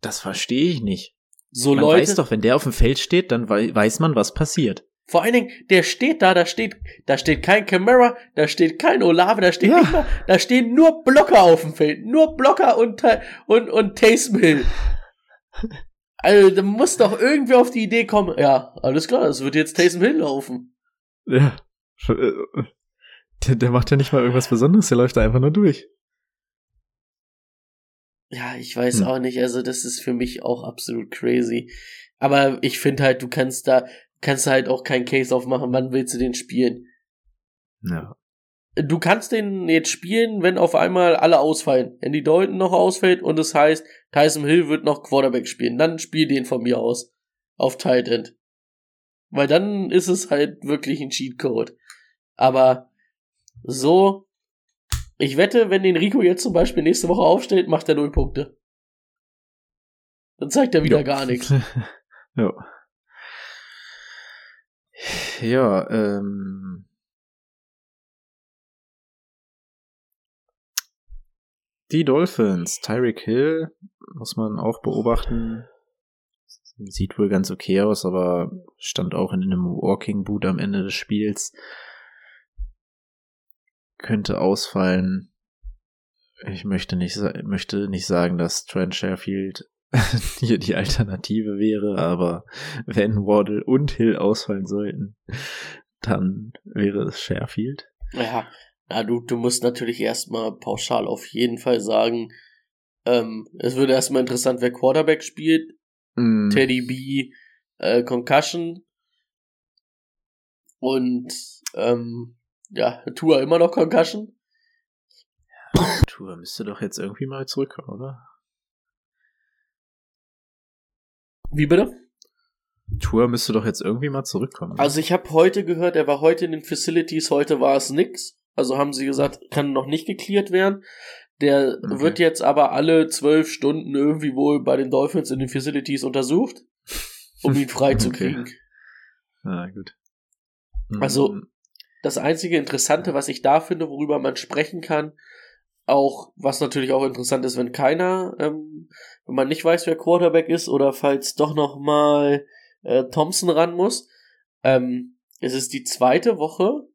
Das verstehe ich nicht. So Man Leute, weiß doch, wenn der auf dem Feld steht, dann wei- weiß man, was passiert. Vor allen Dingen, der steht da, da steht, da steht kein Camara, da steht kein Olave, da steht Ja. nicht mal, da stehen nur Blocker auf dem Feld, nur Blocker und und und Taysom Hill. Also, da muss doch irgendwie auf die Idee kommen, ja, alles klar, es wird jetzt Taysom Hill laufen. Ja. Der, der macht ja nicht mal irgendwas Besonderes, der läuft da einfach nur durch. Ja, ich weiß Hm. auch nicht, also das ist für mich auch absolut crazy. Aber ich finde halt, du kannst da, kannst halt auch keinen Case aufmachen, wann willst du den spielen? Ja. Du kannst den jetzt spielen, wenn auf einmal alle ausfallen. Wenn die Dalton noch ausfällt und es heißt, Tyson Hill wird noch Quarterback spielen, dann spiel den von mir aus. Auf Tight End. Weil dann ist es halt wirklich ein Cheatcode. Aber so, ich wette, wenn den Rico jetzt zum Beispiel nächste Woche aufstellt, macht er null Punkte. Dann zeigt er wieder Ja. gar nichts. ja. Ja, ähm. Die Dolphins, Tyreek Hill, muss man auch beobachten. Sieht wohl ganz okay aus, aber stand auch in einem Walking Boot am Ende des Spiels. Könnte ausfallen. Ich möchte nicht, möchte nicht sagen, dass Trent Sherfield hier die Alternative wäre, aber wenn Waddle und Hill ausfallen sollten, dann wäre es Sherfield. Ja, ja du, du musst natürlich erstmal pauschal auf jeden Fall sagen, ähm, es würde erstmal interessant, wer Quarterback spielt. Mm. Teddy B, äh, Concussion. Und ähm, ja, Tour immer noch Concussion. Ja, Tour müsste doch jetzt irgendwie mal zurückkommen, oder? Wie bitte? Tour müsste doch jetzt irgendwie mal zurückkommen. Also ich habe heute gehört, er war heute in den Facilities, heute war es nix. Also haben sie gesagt, kann noch nicht geklärt werden. Der okay. wird jetzt aber alle zwölf Stunden irgendwie wohl bei den Dolphins in den Facilities untersucht, um ihn freizukriegen. okay. Ah, gut. Also, hm. das einzige Interessante, was ich da finde, worüber man sprechen kann, auch, was natürlich auch interessant ist, wenn keiner, ähm, wenn man nicht weiß, wer Quarterback ist, oder falls doch noch mal äh, Thompson ran muss. Ähm, es ist die zweite Woche,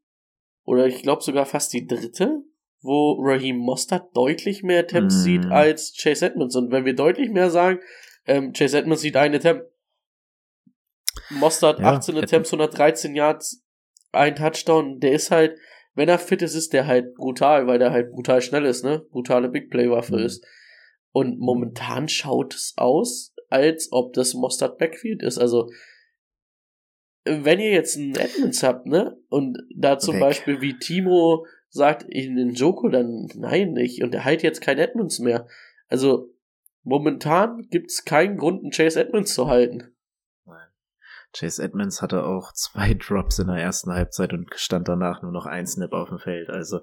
oder ich glaube sogar fast die dritte, wo Raheem Mostert deutlich mehr Attempts mm. sieht als Chase Edmonds. Und wenn wir deutlich mehr sagen, ähm, Chase Edmonds sieht ein Attempt. Mostert ja, 18 Attempts, 113 Yards, ein Touchdown. Der ist halt, wenn er fit ist, ist der halt brutal, weil der halt brutal schnell ist, ne? Brutale Big Play Waffe mhm. ist. Und momentan schaut es aus, als ob das Mostert Backfield ist. Also, wenn ihr jetzt einen Edmonds habt, ne? Und da zum Weg. Beispiel wie Timo sagt, in den Joko, dann nein, nicht. Und er halt jetzt kein Edmonds mehr. Also, momentan gibt's keinen Grund, einen Chase Edmonds zu halten. Chase Edmonds hatte auch zwei Drops in der ersten Halbzeit und stand danach nur noch ein Snap auf dem Feld. Also,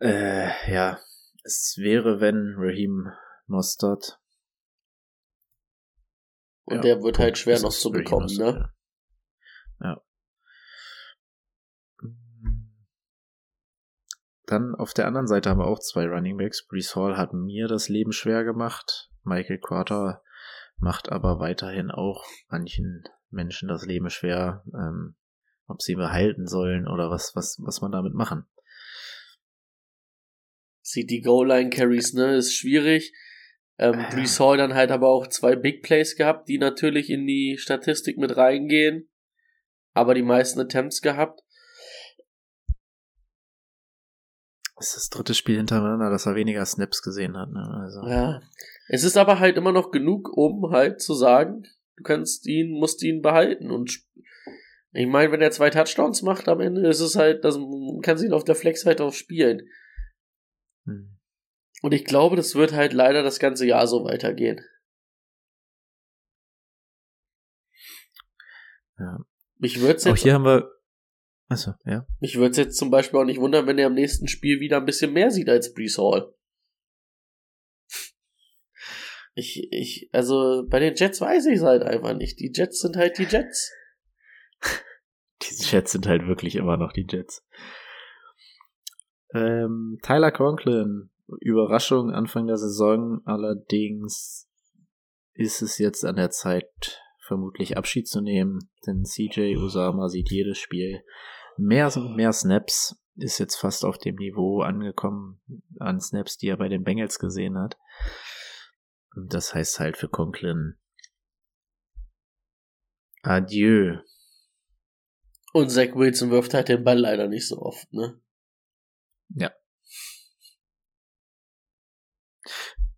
äh, ja, es wäre, wenn Raheem Mostert. Und ja, der wird halt schwer noch zu bekommen, ne? Ja. Dann auf der anderen Seite haben wir auch zwei Running Backs. Brees Hall hat mir das Leben schwer gemacht. Michael Carter macht aber weiterhin auch manchen Menschen das Leben schwer, ähm, ob sie behalten sollen oder was, was, was man damit machen. Sieht die Goal-Line-Carries, ne, ist schwierig. Ähm, äh. Brees Hall dann halt aber auch zwei Big Plays gehabt, die natürlich in die Statistik mit reingehen, aber die meisten Attempts gehabt. Das ist das dritte Spiel hintereinander, dass er weniger Snaps gesehen hat. Ne? Also. Ja. Es ist aber halt immer noch genug, um halt zu sagen, du kannst ihn, musst ihn behalten. Und ich meine, wenn er zwei Touchdowns macht am Ende, ist es halt, das kannst du ihn auf der Flex halt auch spielen. Hm. Und ich glaube, das wird halt leider das ganze Jahr so weitergehen. Ja. Mich würde jetzt. Auch hier haben wir Achso, ja. Mich würde es jetzt zum Beispiel auch nicht wundern, wenn er im nächsten Spiel wieder ein bisschen mehr sieht als Brees Hall. Ich, ich, also bei den Jets weiß ich es halt einfach nicht. Die Jets sind halt die Jets. die Jets sind halt wirklich immer noch die Jets. Ähm, Tyler Conklin, Überraschung Anfang der Saison, allerdings ist es jetzt an der Zeit, vermutlich Abschied zu nehmen, denn CJ Usama sieht jedes Spiel mehr, mehr Snaps, ist jetzt fast auf dem Niveau angekommen an Snaps, die er bei den Bengals gesehen hat. Das heißt halt für Conklin Adieu. Und Zach Wilson wirft halt den Ball leider nicht so oft, ne? Ja.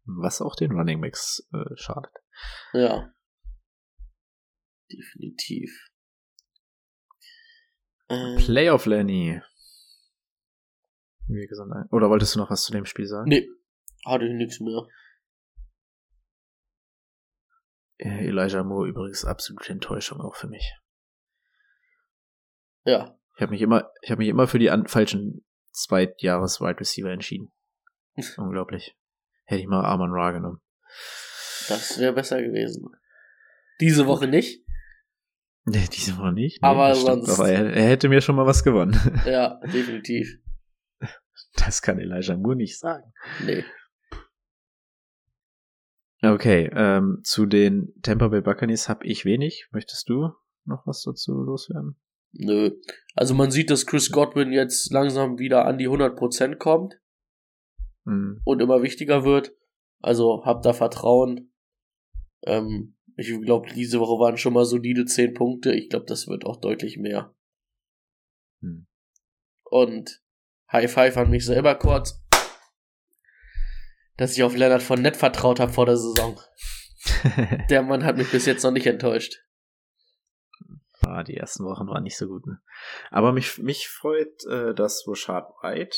Was auch den Running Backs äh, schadet. Ja. Definitiv. Ähm, Playoff Lenny. Wie gesagt, oder wolltest du noch was zu dem Spiel sagen? Nee, hatte ich nichts mehr. Elijah Moore übrigens absolute Enttäuschung auch für mich. Ja. Ich habe mich immer, ich habe mich immer für die falschen Zweitjahres Wide Receiver entschieden. Unglaublich. Hätte ich mal Arman Ra genommen. Das wäre besser gewesen. Diese Woche nicht. Nee, diese Woche nicht. Nee, aber sonst. Aber er, er, hätte mir schon mal was gewonnen. Ja, definitiv. Das kann Elijah Moore nicht sagen. Nee. Okay, ähm, zu den Tampa Bay Buccaneers habe ich wenig. Möchtest du noch was dazu loswerden? Nö. Also man sieht, dass Chris Godwin jetzt langsam wieder an die 100% kommt Hm. und immer wichtiger wird. Also habt da Vertrauen. Ähm, ich glaube, diese Woche waren schon mal solide 10 Punkte. Ich glaube, das wird auch deutlich mehr. Hm. Und High Five an mich selber kurz, dass ich auf Leonard von nett vertraut habe vor der Saison. Der Mann hat mich bis jetzt noch nicht enttäuscht. Ah, die ersten Wochen waren nicht so gut. Ne? Aber mich, mich freut, äh, dass Rashad White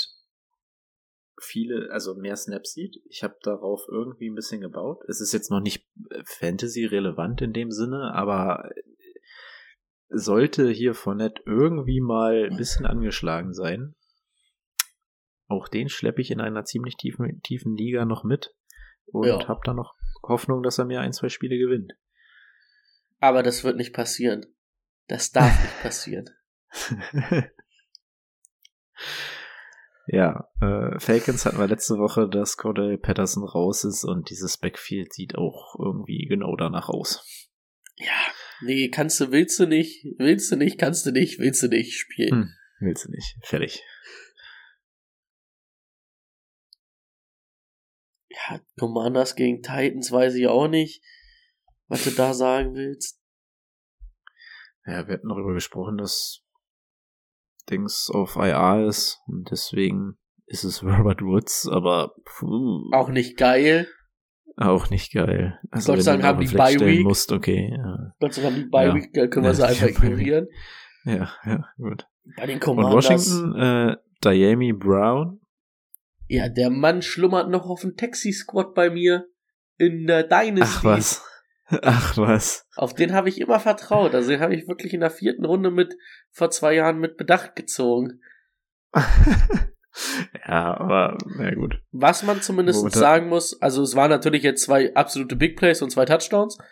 viele, also mehr Snaps sieht. Ich habe darauf irgendwie ein bisschen gebaut. Es ist jetzt noch nicht äh, Fantasy-relevant in dem Sinne, aber äh, sollte hier Fournette irgendwie mal ein bisschen angeschlagen sein. Auch den schleppe ich in einer ziemlich tiefen, tiefen Liga noch mit und Ja. habe da noch Hoffnung, dass er mir ein, zwei Spiele gewinnt. Aber das wird nicht passieren. Das darf nicht passieren. Ja, äh, Falcons hatten wir letzte Woche, dass Cordell Patterson raus ist und dieses Backfield sieht auch irgendwie genau danach aus. Ja, nee, kannst du, willst du nicht, willst du nicht, kannst du nicht, willst du nicht spielen. Hm, willst du nicht. Fertig. Ja, Commanders gegen Titans weiß ich auch nicht, was du da sagen willst. Ja, wir hatten darüber gesprochen, dass Dings auf IR ist und deswegen ist es Robert Woods, aber puh, Auch nicht geil. auch nicht geil. Also Gott sei Dank haben die den Flex Bye stellen Week. musst, okay. Ja, Gott sei Dank die Bye Ja. Week, da können wir Ja, sie einfach die ignorieren. ja, ja gut. Bei den Und Commanders. Washington, äh, Diami Brown, Ja, der Mann schlummert noch auf dem Taxi-Squad bei mir in der Dynasty. ach was, ach was. Auf den habe ich immer vertraut. Also den habe ich wirklich in der vierten Runde mit vor zwei Jahren mit Bedacht gezogen. ja, aber na gut. Was man zumindest Momentan- sagen muss, also es waren natürlich jetzt zwei absolute Big Plays und zwei Touchdowns, Mhm.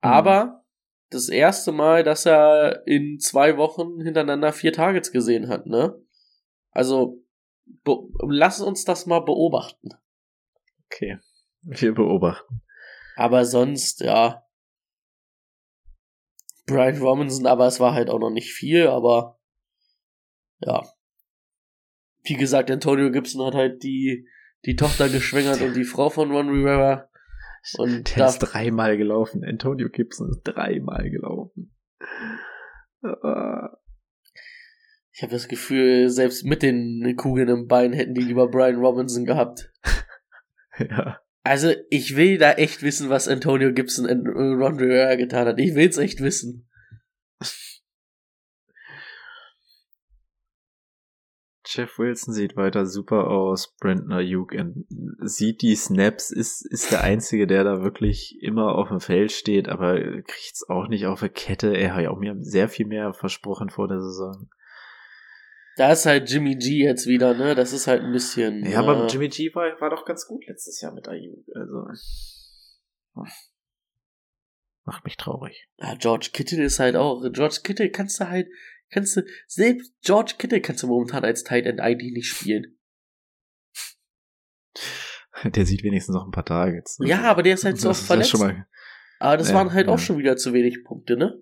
aber das erste Mal, dass er in zwei Wochen hintereinander vier Targets gesehen hat, ne? Also lass uns das mal beobachten. Okay, wir beobachten. Aber sonst, ja. Brian Robinson, aber es war halt auch noch nicht viel, aber ja. Wie gesagt, Antonio Gibson hat halt die, die Tochter geschwängert und die Frau von Ron Rivera. Und Der ist dreimal gelaufen. Antonio Gibson ist dreimal gelaufen. Äh, ich habe das Gefühl, selbst mit den Kugeln im Bein hätten die lieber Brian Robinson gehabt. ja. Also, ich will da echt wissen, was Antonio Gibson und Ron Rivera getan hat. Ich will's echt wissen. Jeff Wilson sieht weiter super aus. Brandon Ayuk sieht die Snaps, ist, ist der Einzige, der da wirklich immer auf dem Feld steht, aber kriegt's auch nicht auf der Kette. Er hat ja auch mir sehr viel mehr versprochen vor der Saison. Da ist halt Jimmy G jetzt wieder, ne? Das ist halt ein bisschen. Ja, aber äh, Jimmy G war, war doch ganz gut letztes Jahr mit Ayuk. Also. Macht mich traurig. Ja, George Kittle ist halt auch. George Kittle kannst du halt, kannst du, selbst George Kittle kannst du momentan als Tight End eigentlich nicht spielen. Der sieht wenigstens noch ein paar Targets. Ja, aber der ist halt so oft verletzt. schon mal, aber das Ja, waren halt ja. auch schon wieder zu wenig Punkte, ne?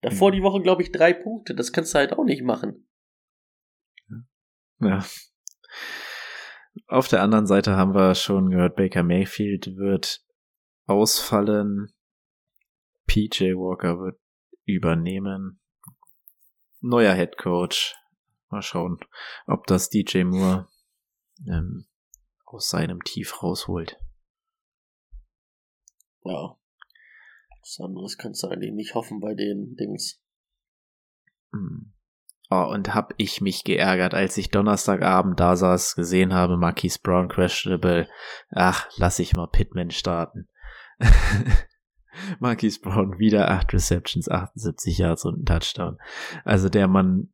Davor Mhm. die Woche, glaube ich, drei Punkte. Das kannst du halt auch nicht machen. Ja. Auf der anderen Seite haben wir schon gehört, Baker Mayfield wird ausfallen. PJ Walker wird übernehmen. Neuer Head Coach. Mal schauen, ob das DJ Moore ähm, aus seinem Tief rausholt. Ja. Was anderes kannst du eigentlich nicht hoffen bei den Dings. Hm. Oh, und hab ich mich geärgert, als ich Donnerstagabend da saß, gesehen habe, Marquise Brown questionable. Ach, lass ich mal Pittman starten. Marquise Brown wieder 8 Receptions, 78 Yards und ein Touchdown. Also der Mann,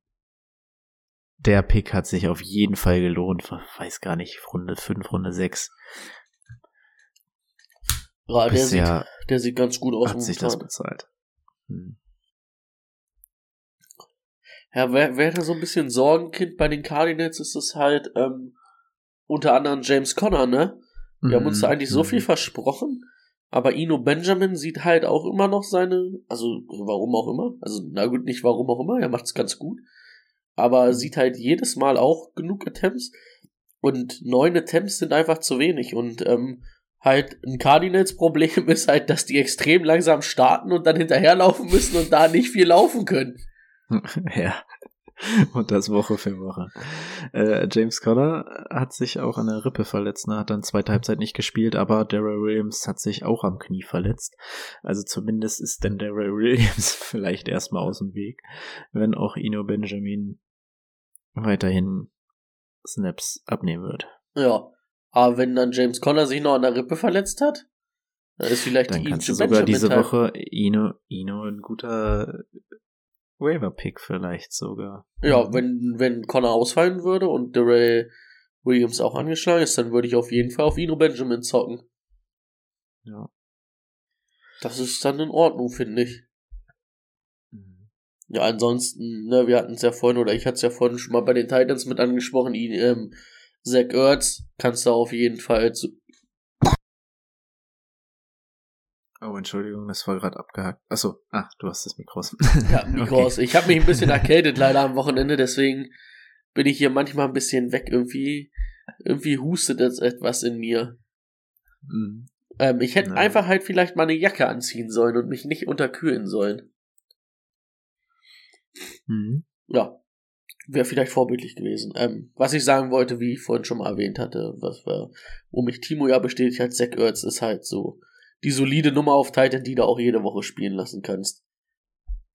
der Pick hat sich auf jeden Fall gelohnt. Weiß gar nicht, Runde 5, Runde 6. Ja, der sieht, der sieht ganz gut aus hat sich das bezahlt. Hm. Ja, da so ein bisschen Sorgenkind bei den Cardinals ist es halt, ähm, unter anderem James Conner, ne? Wir haben uns da Mhm, eigentlich so mhm. viel versprochen, aber Ino Benjamin sieht halt auch immer noch seine, also warum auch immer, also na gut, nicht warum auch immer, er macht's ganz gut, aber sieht halt jedes Mal auch genug Attempts und neun Attempts sind einfach zu wenig und ähm, halt ein Cardinals Problem ist halt, dass die extrem langsam starten und dann hinterherlaufen müssen und da nicht viel laufen können. ja. Und das Woche für Woche. Äh, James Conner hat sich auch an der Rippe verletzt, ne? hat dann zweite Halbzeit nicht gespielt, aber Daryl Williams hat sich auch am Knie verletzt. Also zumindest ist denn Daryl Williams vielleicht erstmal aus dem Weg, wenn auch Ino Benjamin weiterhin Snaps abnehmen wird. Ja, aber wenn dann James Conner sich noch an der Rippe verletzt hat, dann ist vielleicht Dann kannst du sogar diese halt- Woche Ino, Ino ein guter Waiver-Pick vielleicht sogar. Ja, wenn, wenn Connor ausfallen würde und Darrell Williams auch angeschlagen ist, dann würde ich auf jeden Fall auf Ino Benjamin zocken. Ja. Das ist dann in Ordnung, finde ich. Mhm. Ja, ansonsten, ne, wir hatten es ja vorhin, oder ich hatte es ja vorhin schon mal bei den Titans mit angesprochen, ihn, ähm, Zach Ertz kannst du auf jeden Fall zu, Oh, Entschuldigung, das war gerade abgehakt. Achso, ah, du hast das Mikro aus. ja, Mikro Okay. aus. Ich habe mich ein bisschen erkältet leider am Wochenende, deswegen bin ich hier manchmal ein bisschen weg. Irgendwie, irgendwie hustet jetzt etwas in mir. Mhm. Ähm, ich hätte einfach halt vielleicht mal eine Jacke anziehen sollen und mich nicht unterkühlen sollen. Mhm. Ja, wäre vielleicht vorbildlich gewesen. Ähm, was ich sagen wollte, wie ich vorhin schon mal erwähnt hatte, was wo mich Timo ja bestätigt hat, Zach Ertz ist halt so die solide Nummer auf Titan, die du auch jede Woche spielen lassen kannst.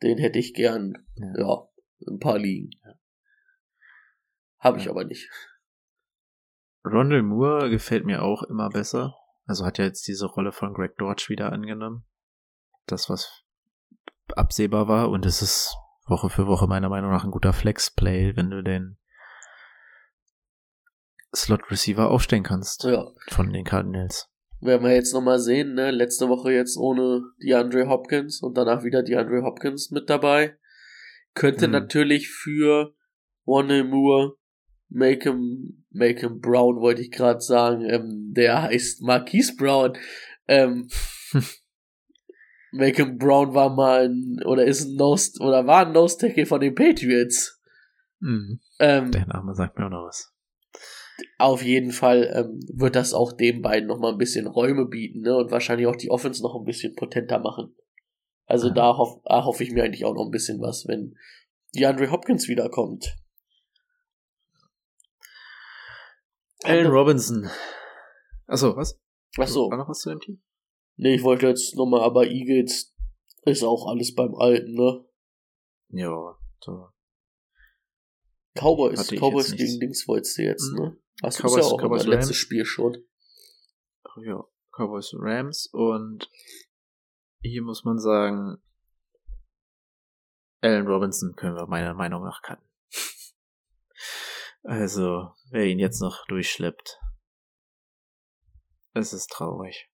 Den hätte ich gern, Ja. ja, ein paar liegen. Habe ich Ja. aber nicht. Rondell Moore gefällt mir auch immer besser. Also hat ja jetzt diese Rolle von Greg Dortch wieder angenommen. Das, was absehbar war. Und es ist Woche für Woche meiner Meinung nach ein guter Flex-Play, wenn du den Slot-Receiver aufstellen kannst Ja. von den Cardinals. Werden wir jetzt nochmal sehen, ne? Letzte Woche jetzt ohne DeAndre Hopkins und danach wieder DeAndre Hopkins mit dabei. Könnte Mhm. natürlich für Warner Moore, Macon, Macon Brown wollte ich gerade sagen, ähm, der heißt Marquise Brown. Ähm, Macon Brown war mal ein, oder ist ein Nose, oder war ein Nose Tackle von den Patriots. Mhm. Ähm, Der Name sagt mir auch noch was. Auf jeden Fall ähm, wird das auch den beiden noch mal ein bisschen Räume bieten ne? und wahrscheinlich auch die Offense noch ein bisschen potenter machen. Also Ja. da, hoff, da hoffe ich mir eigentlich auch noch ein bisschen was, wenn die Andre Hopkins wiederkommt. Allen Robinson. Achso, was? Ach so, War noch was zu dem Team? nee, ich wollte jetzt noch mal, aber Eagles ist auch alles beim Alten, ne? Ja, so. Cowboys, Cowboys gegen. Dings wolltest du jetzt, Mhm. ne? Hast du Cowboys- ja auch Cowboys letztes Rams. Spiel schon. ja, Cowboys Rams und hier muss man sagen, Allen Robinson können wir meiner Meinung nach cutten. Also, wer ihn jetzt noch durchschleppt, es ist traurig.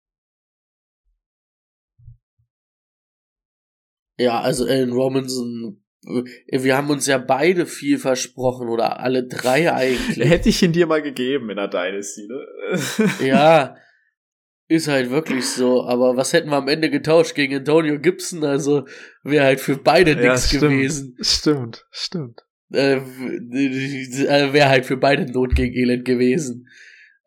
Ja, also Allen Robinson, wir haben uns ja beide viel versprochen oder alle drei eigentlich. Hätte ich ihn dir mal gegeben in der Dynasty, ne? Ja, ist halt wirklich so. Aber was hätten wir am Ende getauscht gegen Antonio Gibson? Also wäre halt für beide Ja, nichts gewesen. Stimmt, stimmt. Äh, wäre halt für beide Not gegen Elend gewesen.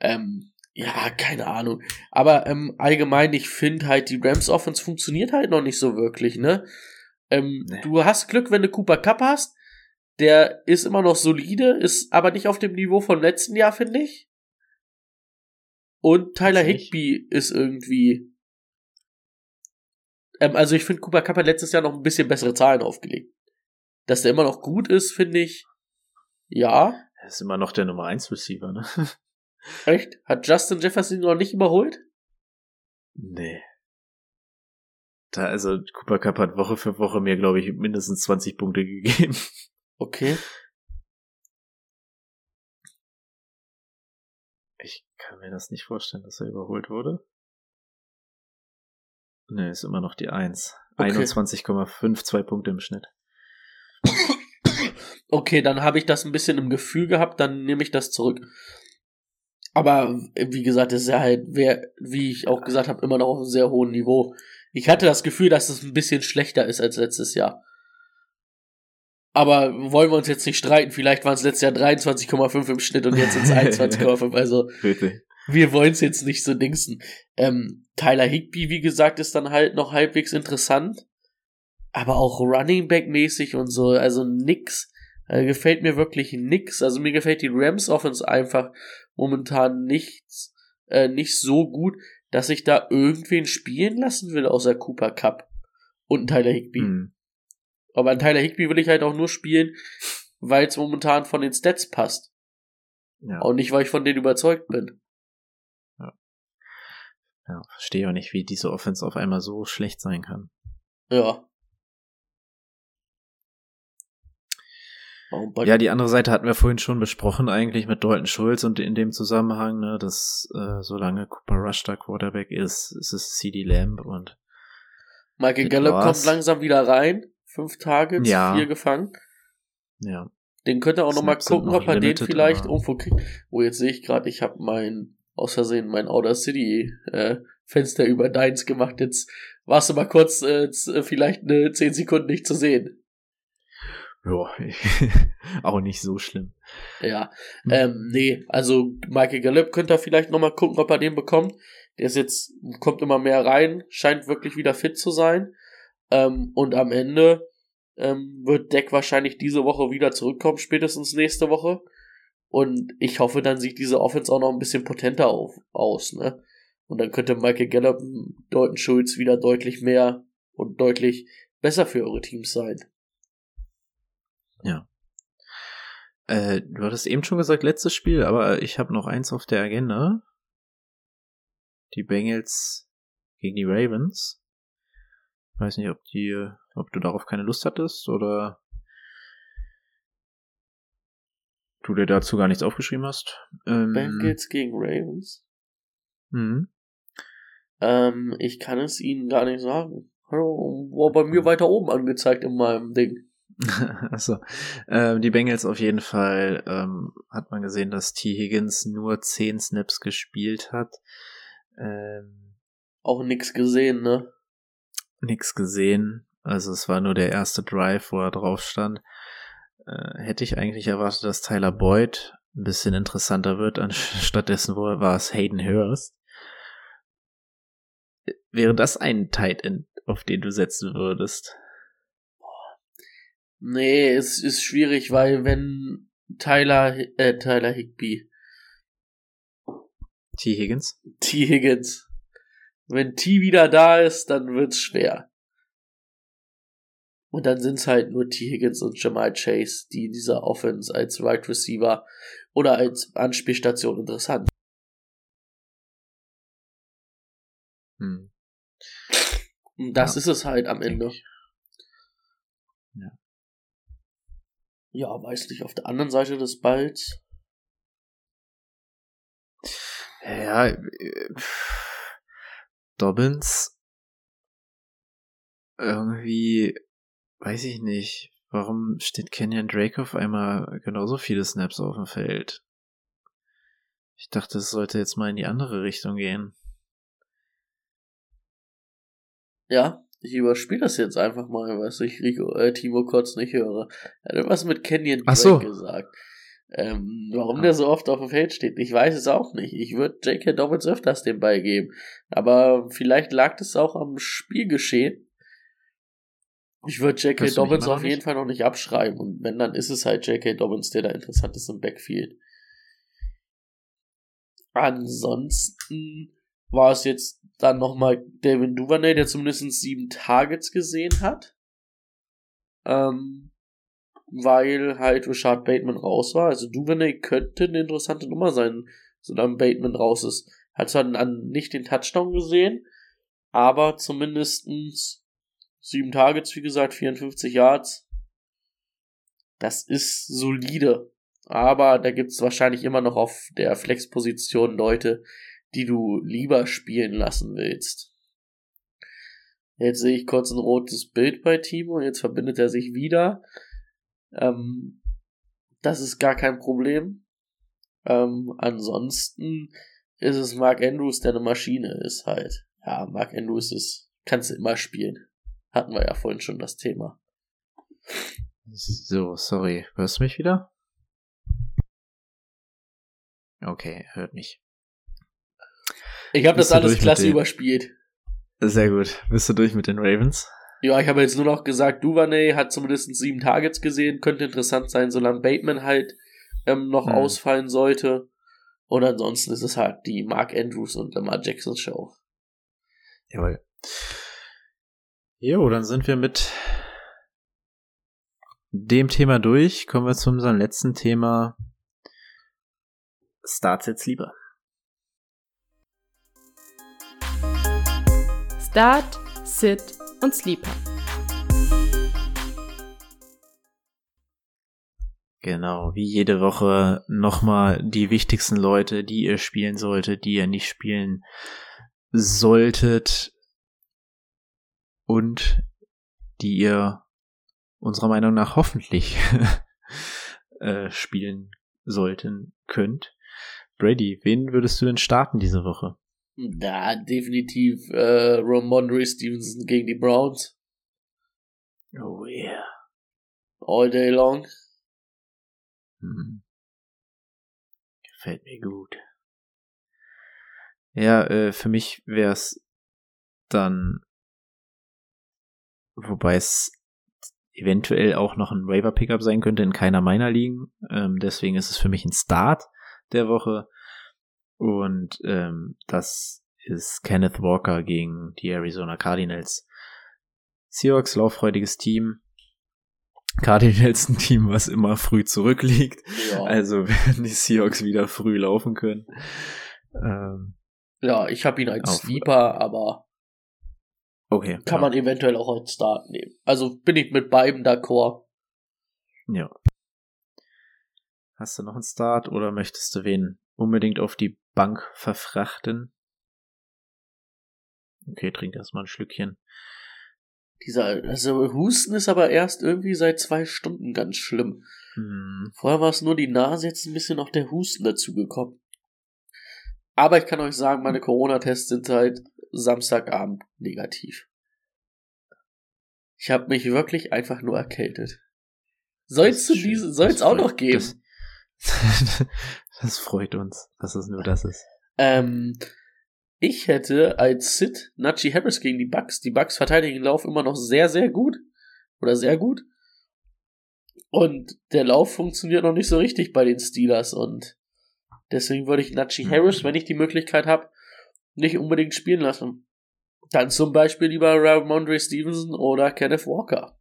Ähm, ja, keine Ahnung. Aber ähm, allgemein, ich finde halt, die Rams Offense funktioniert halt noch nicht so wirklich, ne? Ähm, Nee. Du hast Glück, wenn du Cooper Cup hast. Der ist immer noch solide, ist aber nicht auf dem Niveau vom letzten Jahr, finde ich. Und Tyler. Higby ist irgendwie. Ähm, also ich finde, Cooper Cup hat letztes Jahr noch ein bisschen bessere Zahlen aufgelegt. Dass der immer noch gut ist, finde ich. Ja. Er ist immer noch der Nummer 1 Receiver, ne? Echt? Hat Justin Jefferson ihn noch nicht überholt? Nee. Da, also, Cooper Cup hat Woche für Woche mir, glaube ich, mindestens 20 Punkte gegeben. Okay. Ich kann mir das nicht vorstellen, dass er überholt wurde. Nee, ist immer noch die 1. Okay. 21,5, zwei Punkte im Schnitt. Okay, dann habe ich das ein bisschen im Gefühl gehabt, dann nehme ich das zurück. Aber wie gesagt, ist ja halt, wer, wie ich auch gesagt habe, immer noch auf einem sehr hohen Niveau. Ich hatte das Gefühl, dass es ein bisschen schlechter ist als letztes Jahr. Aber wollen wir uns jetzt nicht streiten, vielleicht waren es letztes Jahr 23,5 im Schnitt und jetzt sind es 21,5. Also Bitte. wir wollen es jetzt nicht so dingsen. Ähm, Tyler Higby, wie gesagt, ist dann halt noch halbwegs interessant. Aber auch Running Back mäßig und so, also nix. Äh, gefällt mir wirklich nix. Also mir gefällt die Rams Offense einfach momentan nichts, äh, nicht so gut, dass ich da irgendwen spielen lassen will außer Cooper Cup und Tyler Higby. Hm. Aber an Tyler Higby will ich halt auch nur spielen, weil es momentan von den Stats passt. Ja. Und nicht, weil ich von denen überzeugt bin. ja, verstehe auch nicht, wie diese Offense auf einmal so schlecht sein kann. Ja. Ja, die andere Seite hatten wir vorhin schon besprochen, eigentlich mit Dalton Schulz und in dem Zusammenhang, ne, dass äh, solange Cooper Rush da Quarterback ist, ist es CD Lamb und Michael Gallup war's. kommt langsam wieder rein. Fünf Targets, Ja. vier gefangen. ja. Den könnt ihr auch nochmal gucken, noch ob er den vielleicht aber- irgendwo kriegt. Oh, jetzt sehe ich gerade, ich habe mein, aus Versehen mein Outer City äh, Fenster über deins gemacht. Jetzt warst du mal kurz äh, z- vielleicht eine zehn Sekunden nicht zu sehen. Ja, auch nicht so schlimm. Ja, Hm. ähm, nee, also Michael Gallup könnt ihr vielleicht nochmal gucken, ob er den bekommt. Der ist jetzt, kommt immer mehr rein, scheint wirklich wieder fit zu sein. Ähm, und am Ende ähm, wird Deck wahrscheinlich diese Woche wieder zurückkommen, spätestens nächste Woche. Und ich hoffe, dann sieht diese Offense auch noch ein bisschen potenter auf, aus, ne? Und dann könnte Michael Gallup, Dalton Schulz wieder deutlich mehr und deutlich besser für eure Teams sein. Äh, du hattest eben schon gesagt, letztes Spiel, aber ich habe noch eins auf der Agenda. Die Bengals gegen die Ravens. Weiß nicht, ob die, ob du darauf keine Lust hattest oder du dir dazu gar nichts aufgeschrieben hast. Ähm, Bengals gegen Ravens. mhm. Ähm, ich kann es Ihnen gar nicht sagen. War bei mir weiter oben angezeigt in meinem Ding. Achso. Ähm, die Bengals auf jeden Fall ähm, hat man gesehen, dass T. Higgins nur 10 Snaps gespielt hat. Ähm, Auch nix gesehen, ne? nix gesehen. Also es war nur der erste Drive, wo er drauf stand. Äh, hätte ich eigentlich erwartet, dass Tyler Boyd ein bisschen interessanter wird. Anstattdessen wo war es Hayden Hurst. Wäre das ein Tight End, auf den du setzen würdest? Nee, es ist schwierig, weil wenn Tyler, äh, Tyler Higby, T. Higgins? T. Higgins, wenn T wieder da ist, dann wird's schwer. Und dann sind's halt nur T. Higgins und Jamal Chase, die in dieser Offense als Right Receiver oder als Anspielstation interessant. Hm. Und das Ja, ist es halt am Ende. ich. Ja. Ja, weiß nicht, auf der anderen Seite des Balls. Ja, äh, Dobbins irgendwie, weiß ich nicht, warum steht Kenyon Drake auf einmal genauso viele Snaps auf dem Feld? Ich dachte, es sollte jetzt mal in die andere Richtung gehen. Ja, ich überspiele das jetzt einfach mal, was ich Rico, äh, Timo kurz nicht höre. Er hat was mit Kenyon Ach Drake so. gesagt. Ähm, warum Ah. der so oft auf dem Feld steht, ich weiß es auch nicht. Ich würde J.K. Dobbins öfters den Ball geben. Aber vielleicht lag das auch am Spielgeschehen. Ich würde J.K. Dobbins auf jeden? Fall noch nicht abschreiben. Und wenn, dann ist es halt J.K. Dobbins, der da interessant ist im Backfield. Ansonsten war es jetzt dann nochmal Devin Duvernay, der zumindest sieben Targets gesehen hat. Ähm, weil halt Richard Bateman raus war. Also Duvernay könnte eine interessante Nummer sein, solange Bateman raus ist. Hat zwar dann nicht den Touchdown gesehen, aber zumindestens sieben Targets, wie gesagt, 54 Yards. Das ist solide. Aber da gibt's wahrscheinlich immer noch auf der Flexposition Leute, die du lieber spielen lassen willst. Jetzt sehe ich kurz ein rotes Bild bei Timo, jetzt verbindet er sich wieder. Ähm, das ist gar kein Problem. Ähm, ansonsten ist es Mark Andrews, der eine Maschine ist halt. Ja, Mark Andrews ist, kannst du immer spielen. Hatten wir ja vorhin schon das Thema. So, sorry. Hörst du mich wieder? Okay, hört mich. Ich habe das alles klasse überspielt. Sehr gut. Bist du durch mit den Ravens? Ja, ich habe jetzt nur noch gesagt, Duvernay hat zumindest sieben Targets gesehen, könnte interessant sein, solange Bateman halt ähm, noch Hm. ausfallen sollte. Und ansonsten ist es halt die Mark Andrews und Lamar Jackson Show. Jawohl. Jo, dann sind wir mit dem Thema durch. Kommen wir zu unserem letzten Thema. Starts jetzt lieber. Start, Sit und Sleeper. Genau, wie jede Woche nochmal die wichtigsten Leute, die ihr spielen solltet, die ihr nicht spielen solltet und die ihr unserer Meinung nach hoffentlich äh, spielen sollten könnt. Brady, wen würdest du denn starten diese Woche? Da definitiv äh, Ramondre Stevenson gegen die Browns. Oh yeah. All day long. Hm. Gefällt mir gut. Ja, äh, für mich wäre es dann, wobei es eventuell auch noch ein Waiver-Pickup sein könnte in keiner meiner Ligen. Ähm, deswegen ist es für mich ein Start der Woche. Und ähm, das ist Kenneth Walker gegen die Arizona Cardinals. Seahawks, lauffreudiges Team. Cardinals ein Team, was immer früh zurückliegt. Ja, Also werden die Seahawks wieder früh laufen können. Ähm, ja ich habe ihn als Sleeper, aber okay. kann ja. man eventuell auch als Start nehmen. Also bin ich mit beiden d'accord. Ja. Hast du noch einen Start oder möchtest du wen unbedingt auf die Bank verfrachten? Okay, trink erstmal ein Schlückchen. Dieser, also Husten ist aber erst irgendwie seit zwei Stunden ganz schlimm. Hm, Vorher war es nur die Nase, jetzt ein bisschen noch der Husten dazugekommen. Aber ich kann euch sagen, meine Corona-Tests sind seit Samstagabend negativ. Ich habe mich wirklich einfach nur erkältet. Soll's zu diese, schön. soll's auch noch geben. Das, das freut uns, dass es nur das ist. Ähm, ich hätte als Sit Najee Harris gegen die Bucks. Die Bucks verteidigen den Lauf immer noch sehr, sehr gut. Oder sehr gut. Und der Lauf funktioniert noch nicht so richtig bei den Steelers. Und deswegen würde ich Najee Mhm. Harris, wenn ich die Möglichkeit habe, nicht unbedingt spielen lassen. Dann zum Beispiel lieber Ramondre Stevenson oder Kenneth Walker.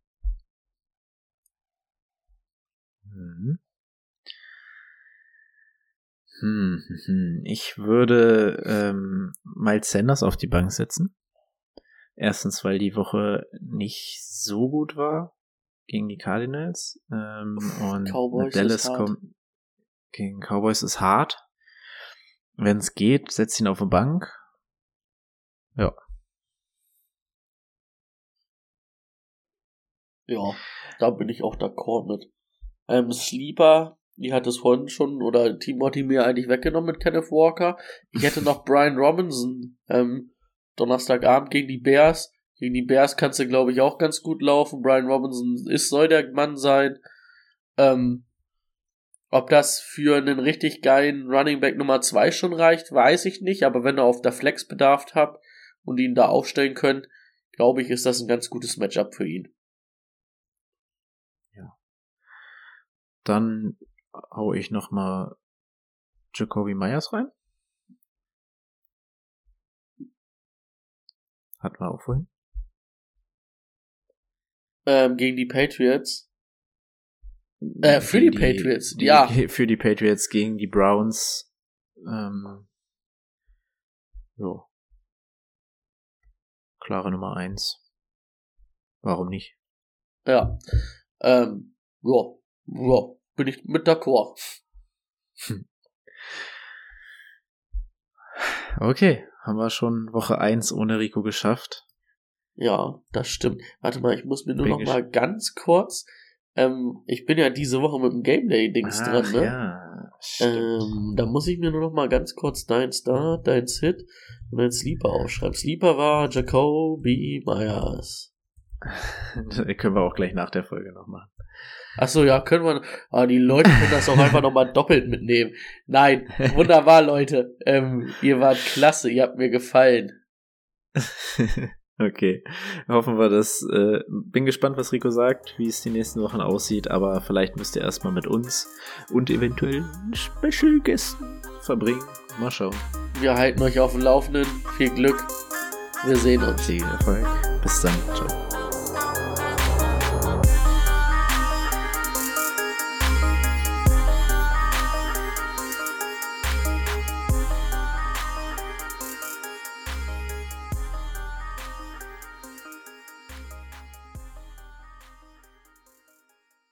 Hm, hm, hm. Ich würde ähm, Miles Sanders auf die Bank setzen. Erstens, weil die Woche nicht so gut war gegen die Cardinals. Ähm, und Cowboys Dallas kommt gegen Cowboys ist hart. Wenn es geht, setzt ihn auf die Bank. Ja. Ja, da bin ich auch d'accord mit. Ähm, Sleeper, die hat es vorhin schon, oder Timothy mir eigentlich weggenommen mit Kenneth Walker. Ich hätte noch Brian Robinson, ähm, Donnerstagabend gegen die Bears. Gegen die Bears kannst du, glaube ich, auch ganz gut laufen. Brian Robinson ist, soll der Mann sein. Ähm, ob das für einen richtig geilen Running Back Nummer 2 schon reicht, weiß ich nicht. Aber wenn ihr auf der Flex Bedarf habt und ihn da aufstellen könnt, glaube ich, ist das ein ganz gutes Matchup für ihn. Dann hau ich noch mal Jacoby Myers rein. Hatten wir auch vorhin. Ähm, gegen die Patriots. Äh, für die, Gegen Patriots, ja. Für die Patriots gegen die Browns. Ähm, jo. Klare Nummer eins. Warum nicht? Ja. Ähm, ja. Ja. Bin ich mit d'accord. Okay, haben wir schon Woche eins ohne Rico geschafft. Ja, das stimmt. Warte mal, ich muss mir nur Bin noch mal ganz kurz. Ähm, ich bin ja diese Woche mit dem Game Day Dings dran, ne? ja. stimmt. Ähm, da muss ich mir nur noch mal ganz kurz dein Start, dein Sit und dein Sleeper aufschreiben. Sleeper war Jacoby Myers. Können wir auch gleich nach der Folge noch machen. Ach so, ja, können wir. Ah, die Leute können das auch einfach nochmal doppelt mitnehmen. Nein, wunderbar, Leute. Ähm, ihr wart klasse, ihr habt mir gefallen. okay. Hoffen wir das. Äh, bin gespannt, was Rico sagt, wie es die nächsten Wochen aussieht, aber vielleicht müsst ihr erstmal mit uns und eventuell Special Gästen verbringen. Mal schauen. Wir halten euch auf dem Laufenden. Viel Glück. Wir sehen uns. Viel Erfolg. Bis dann. Ciao.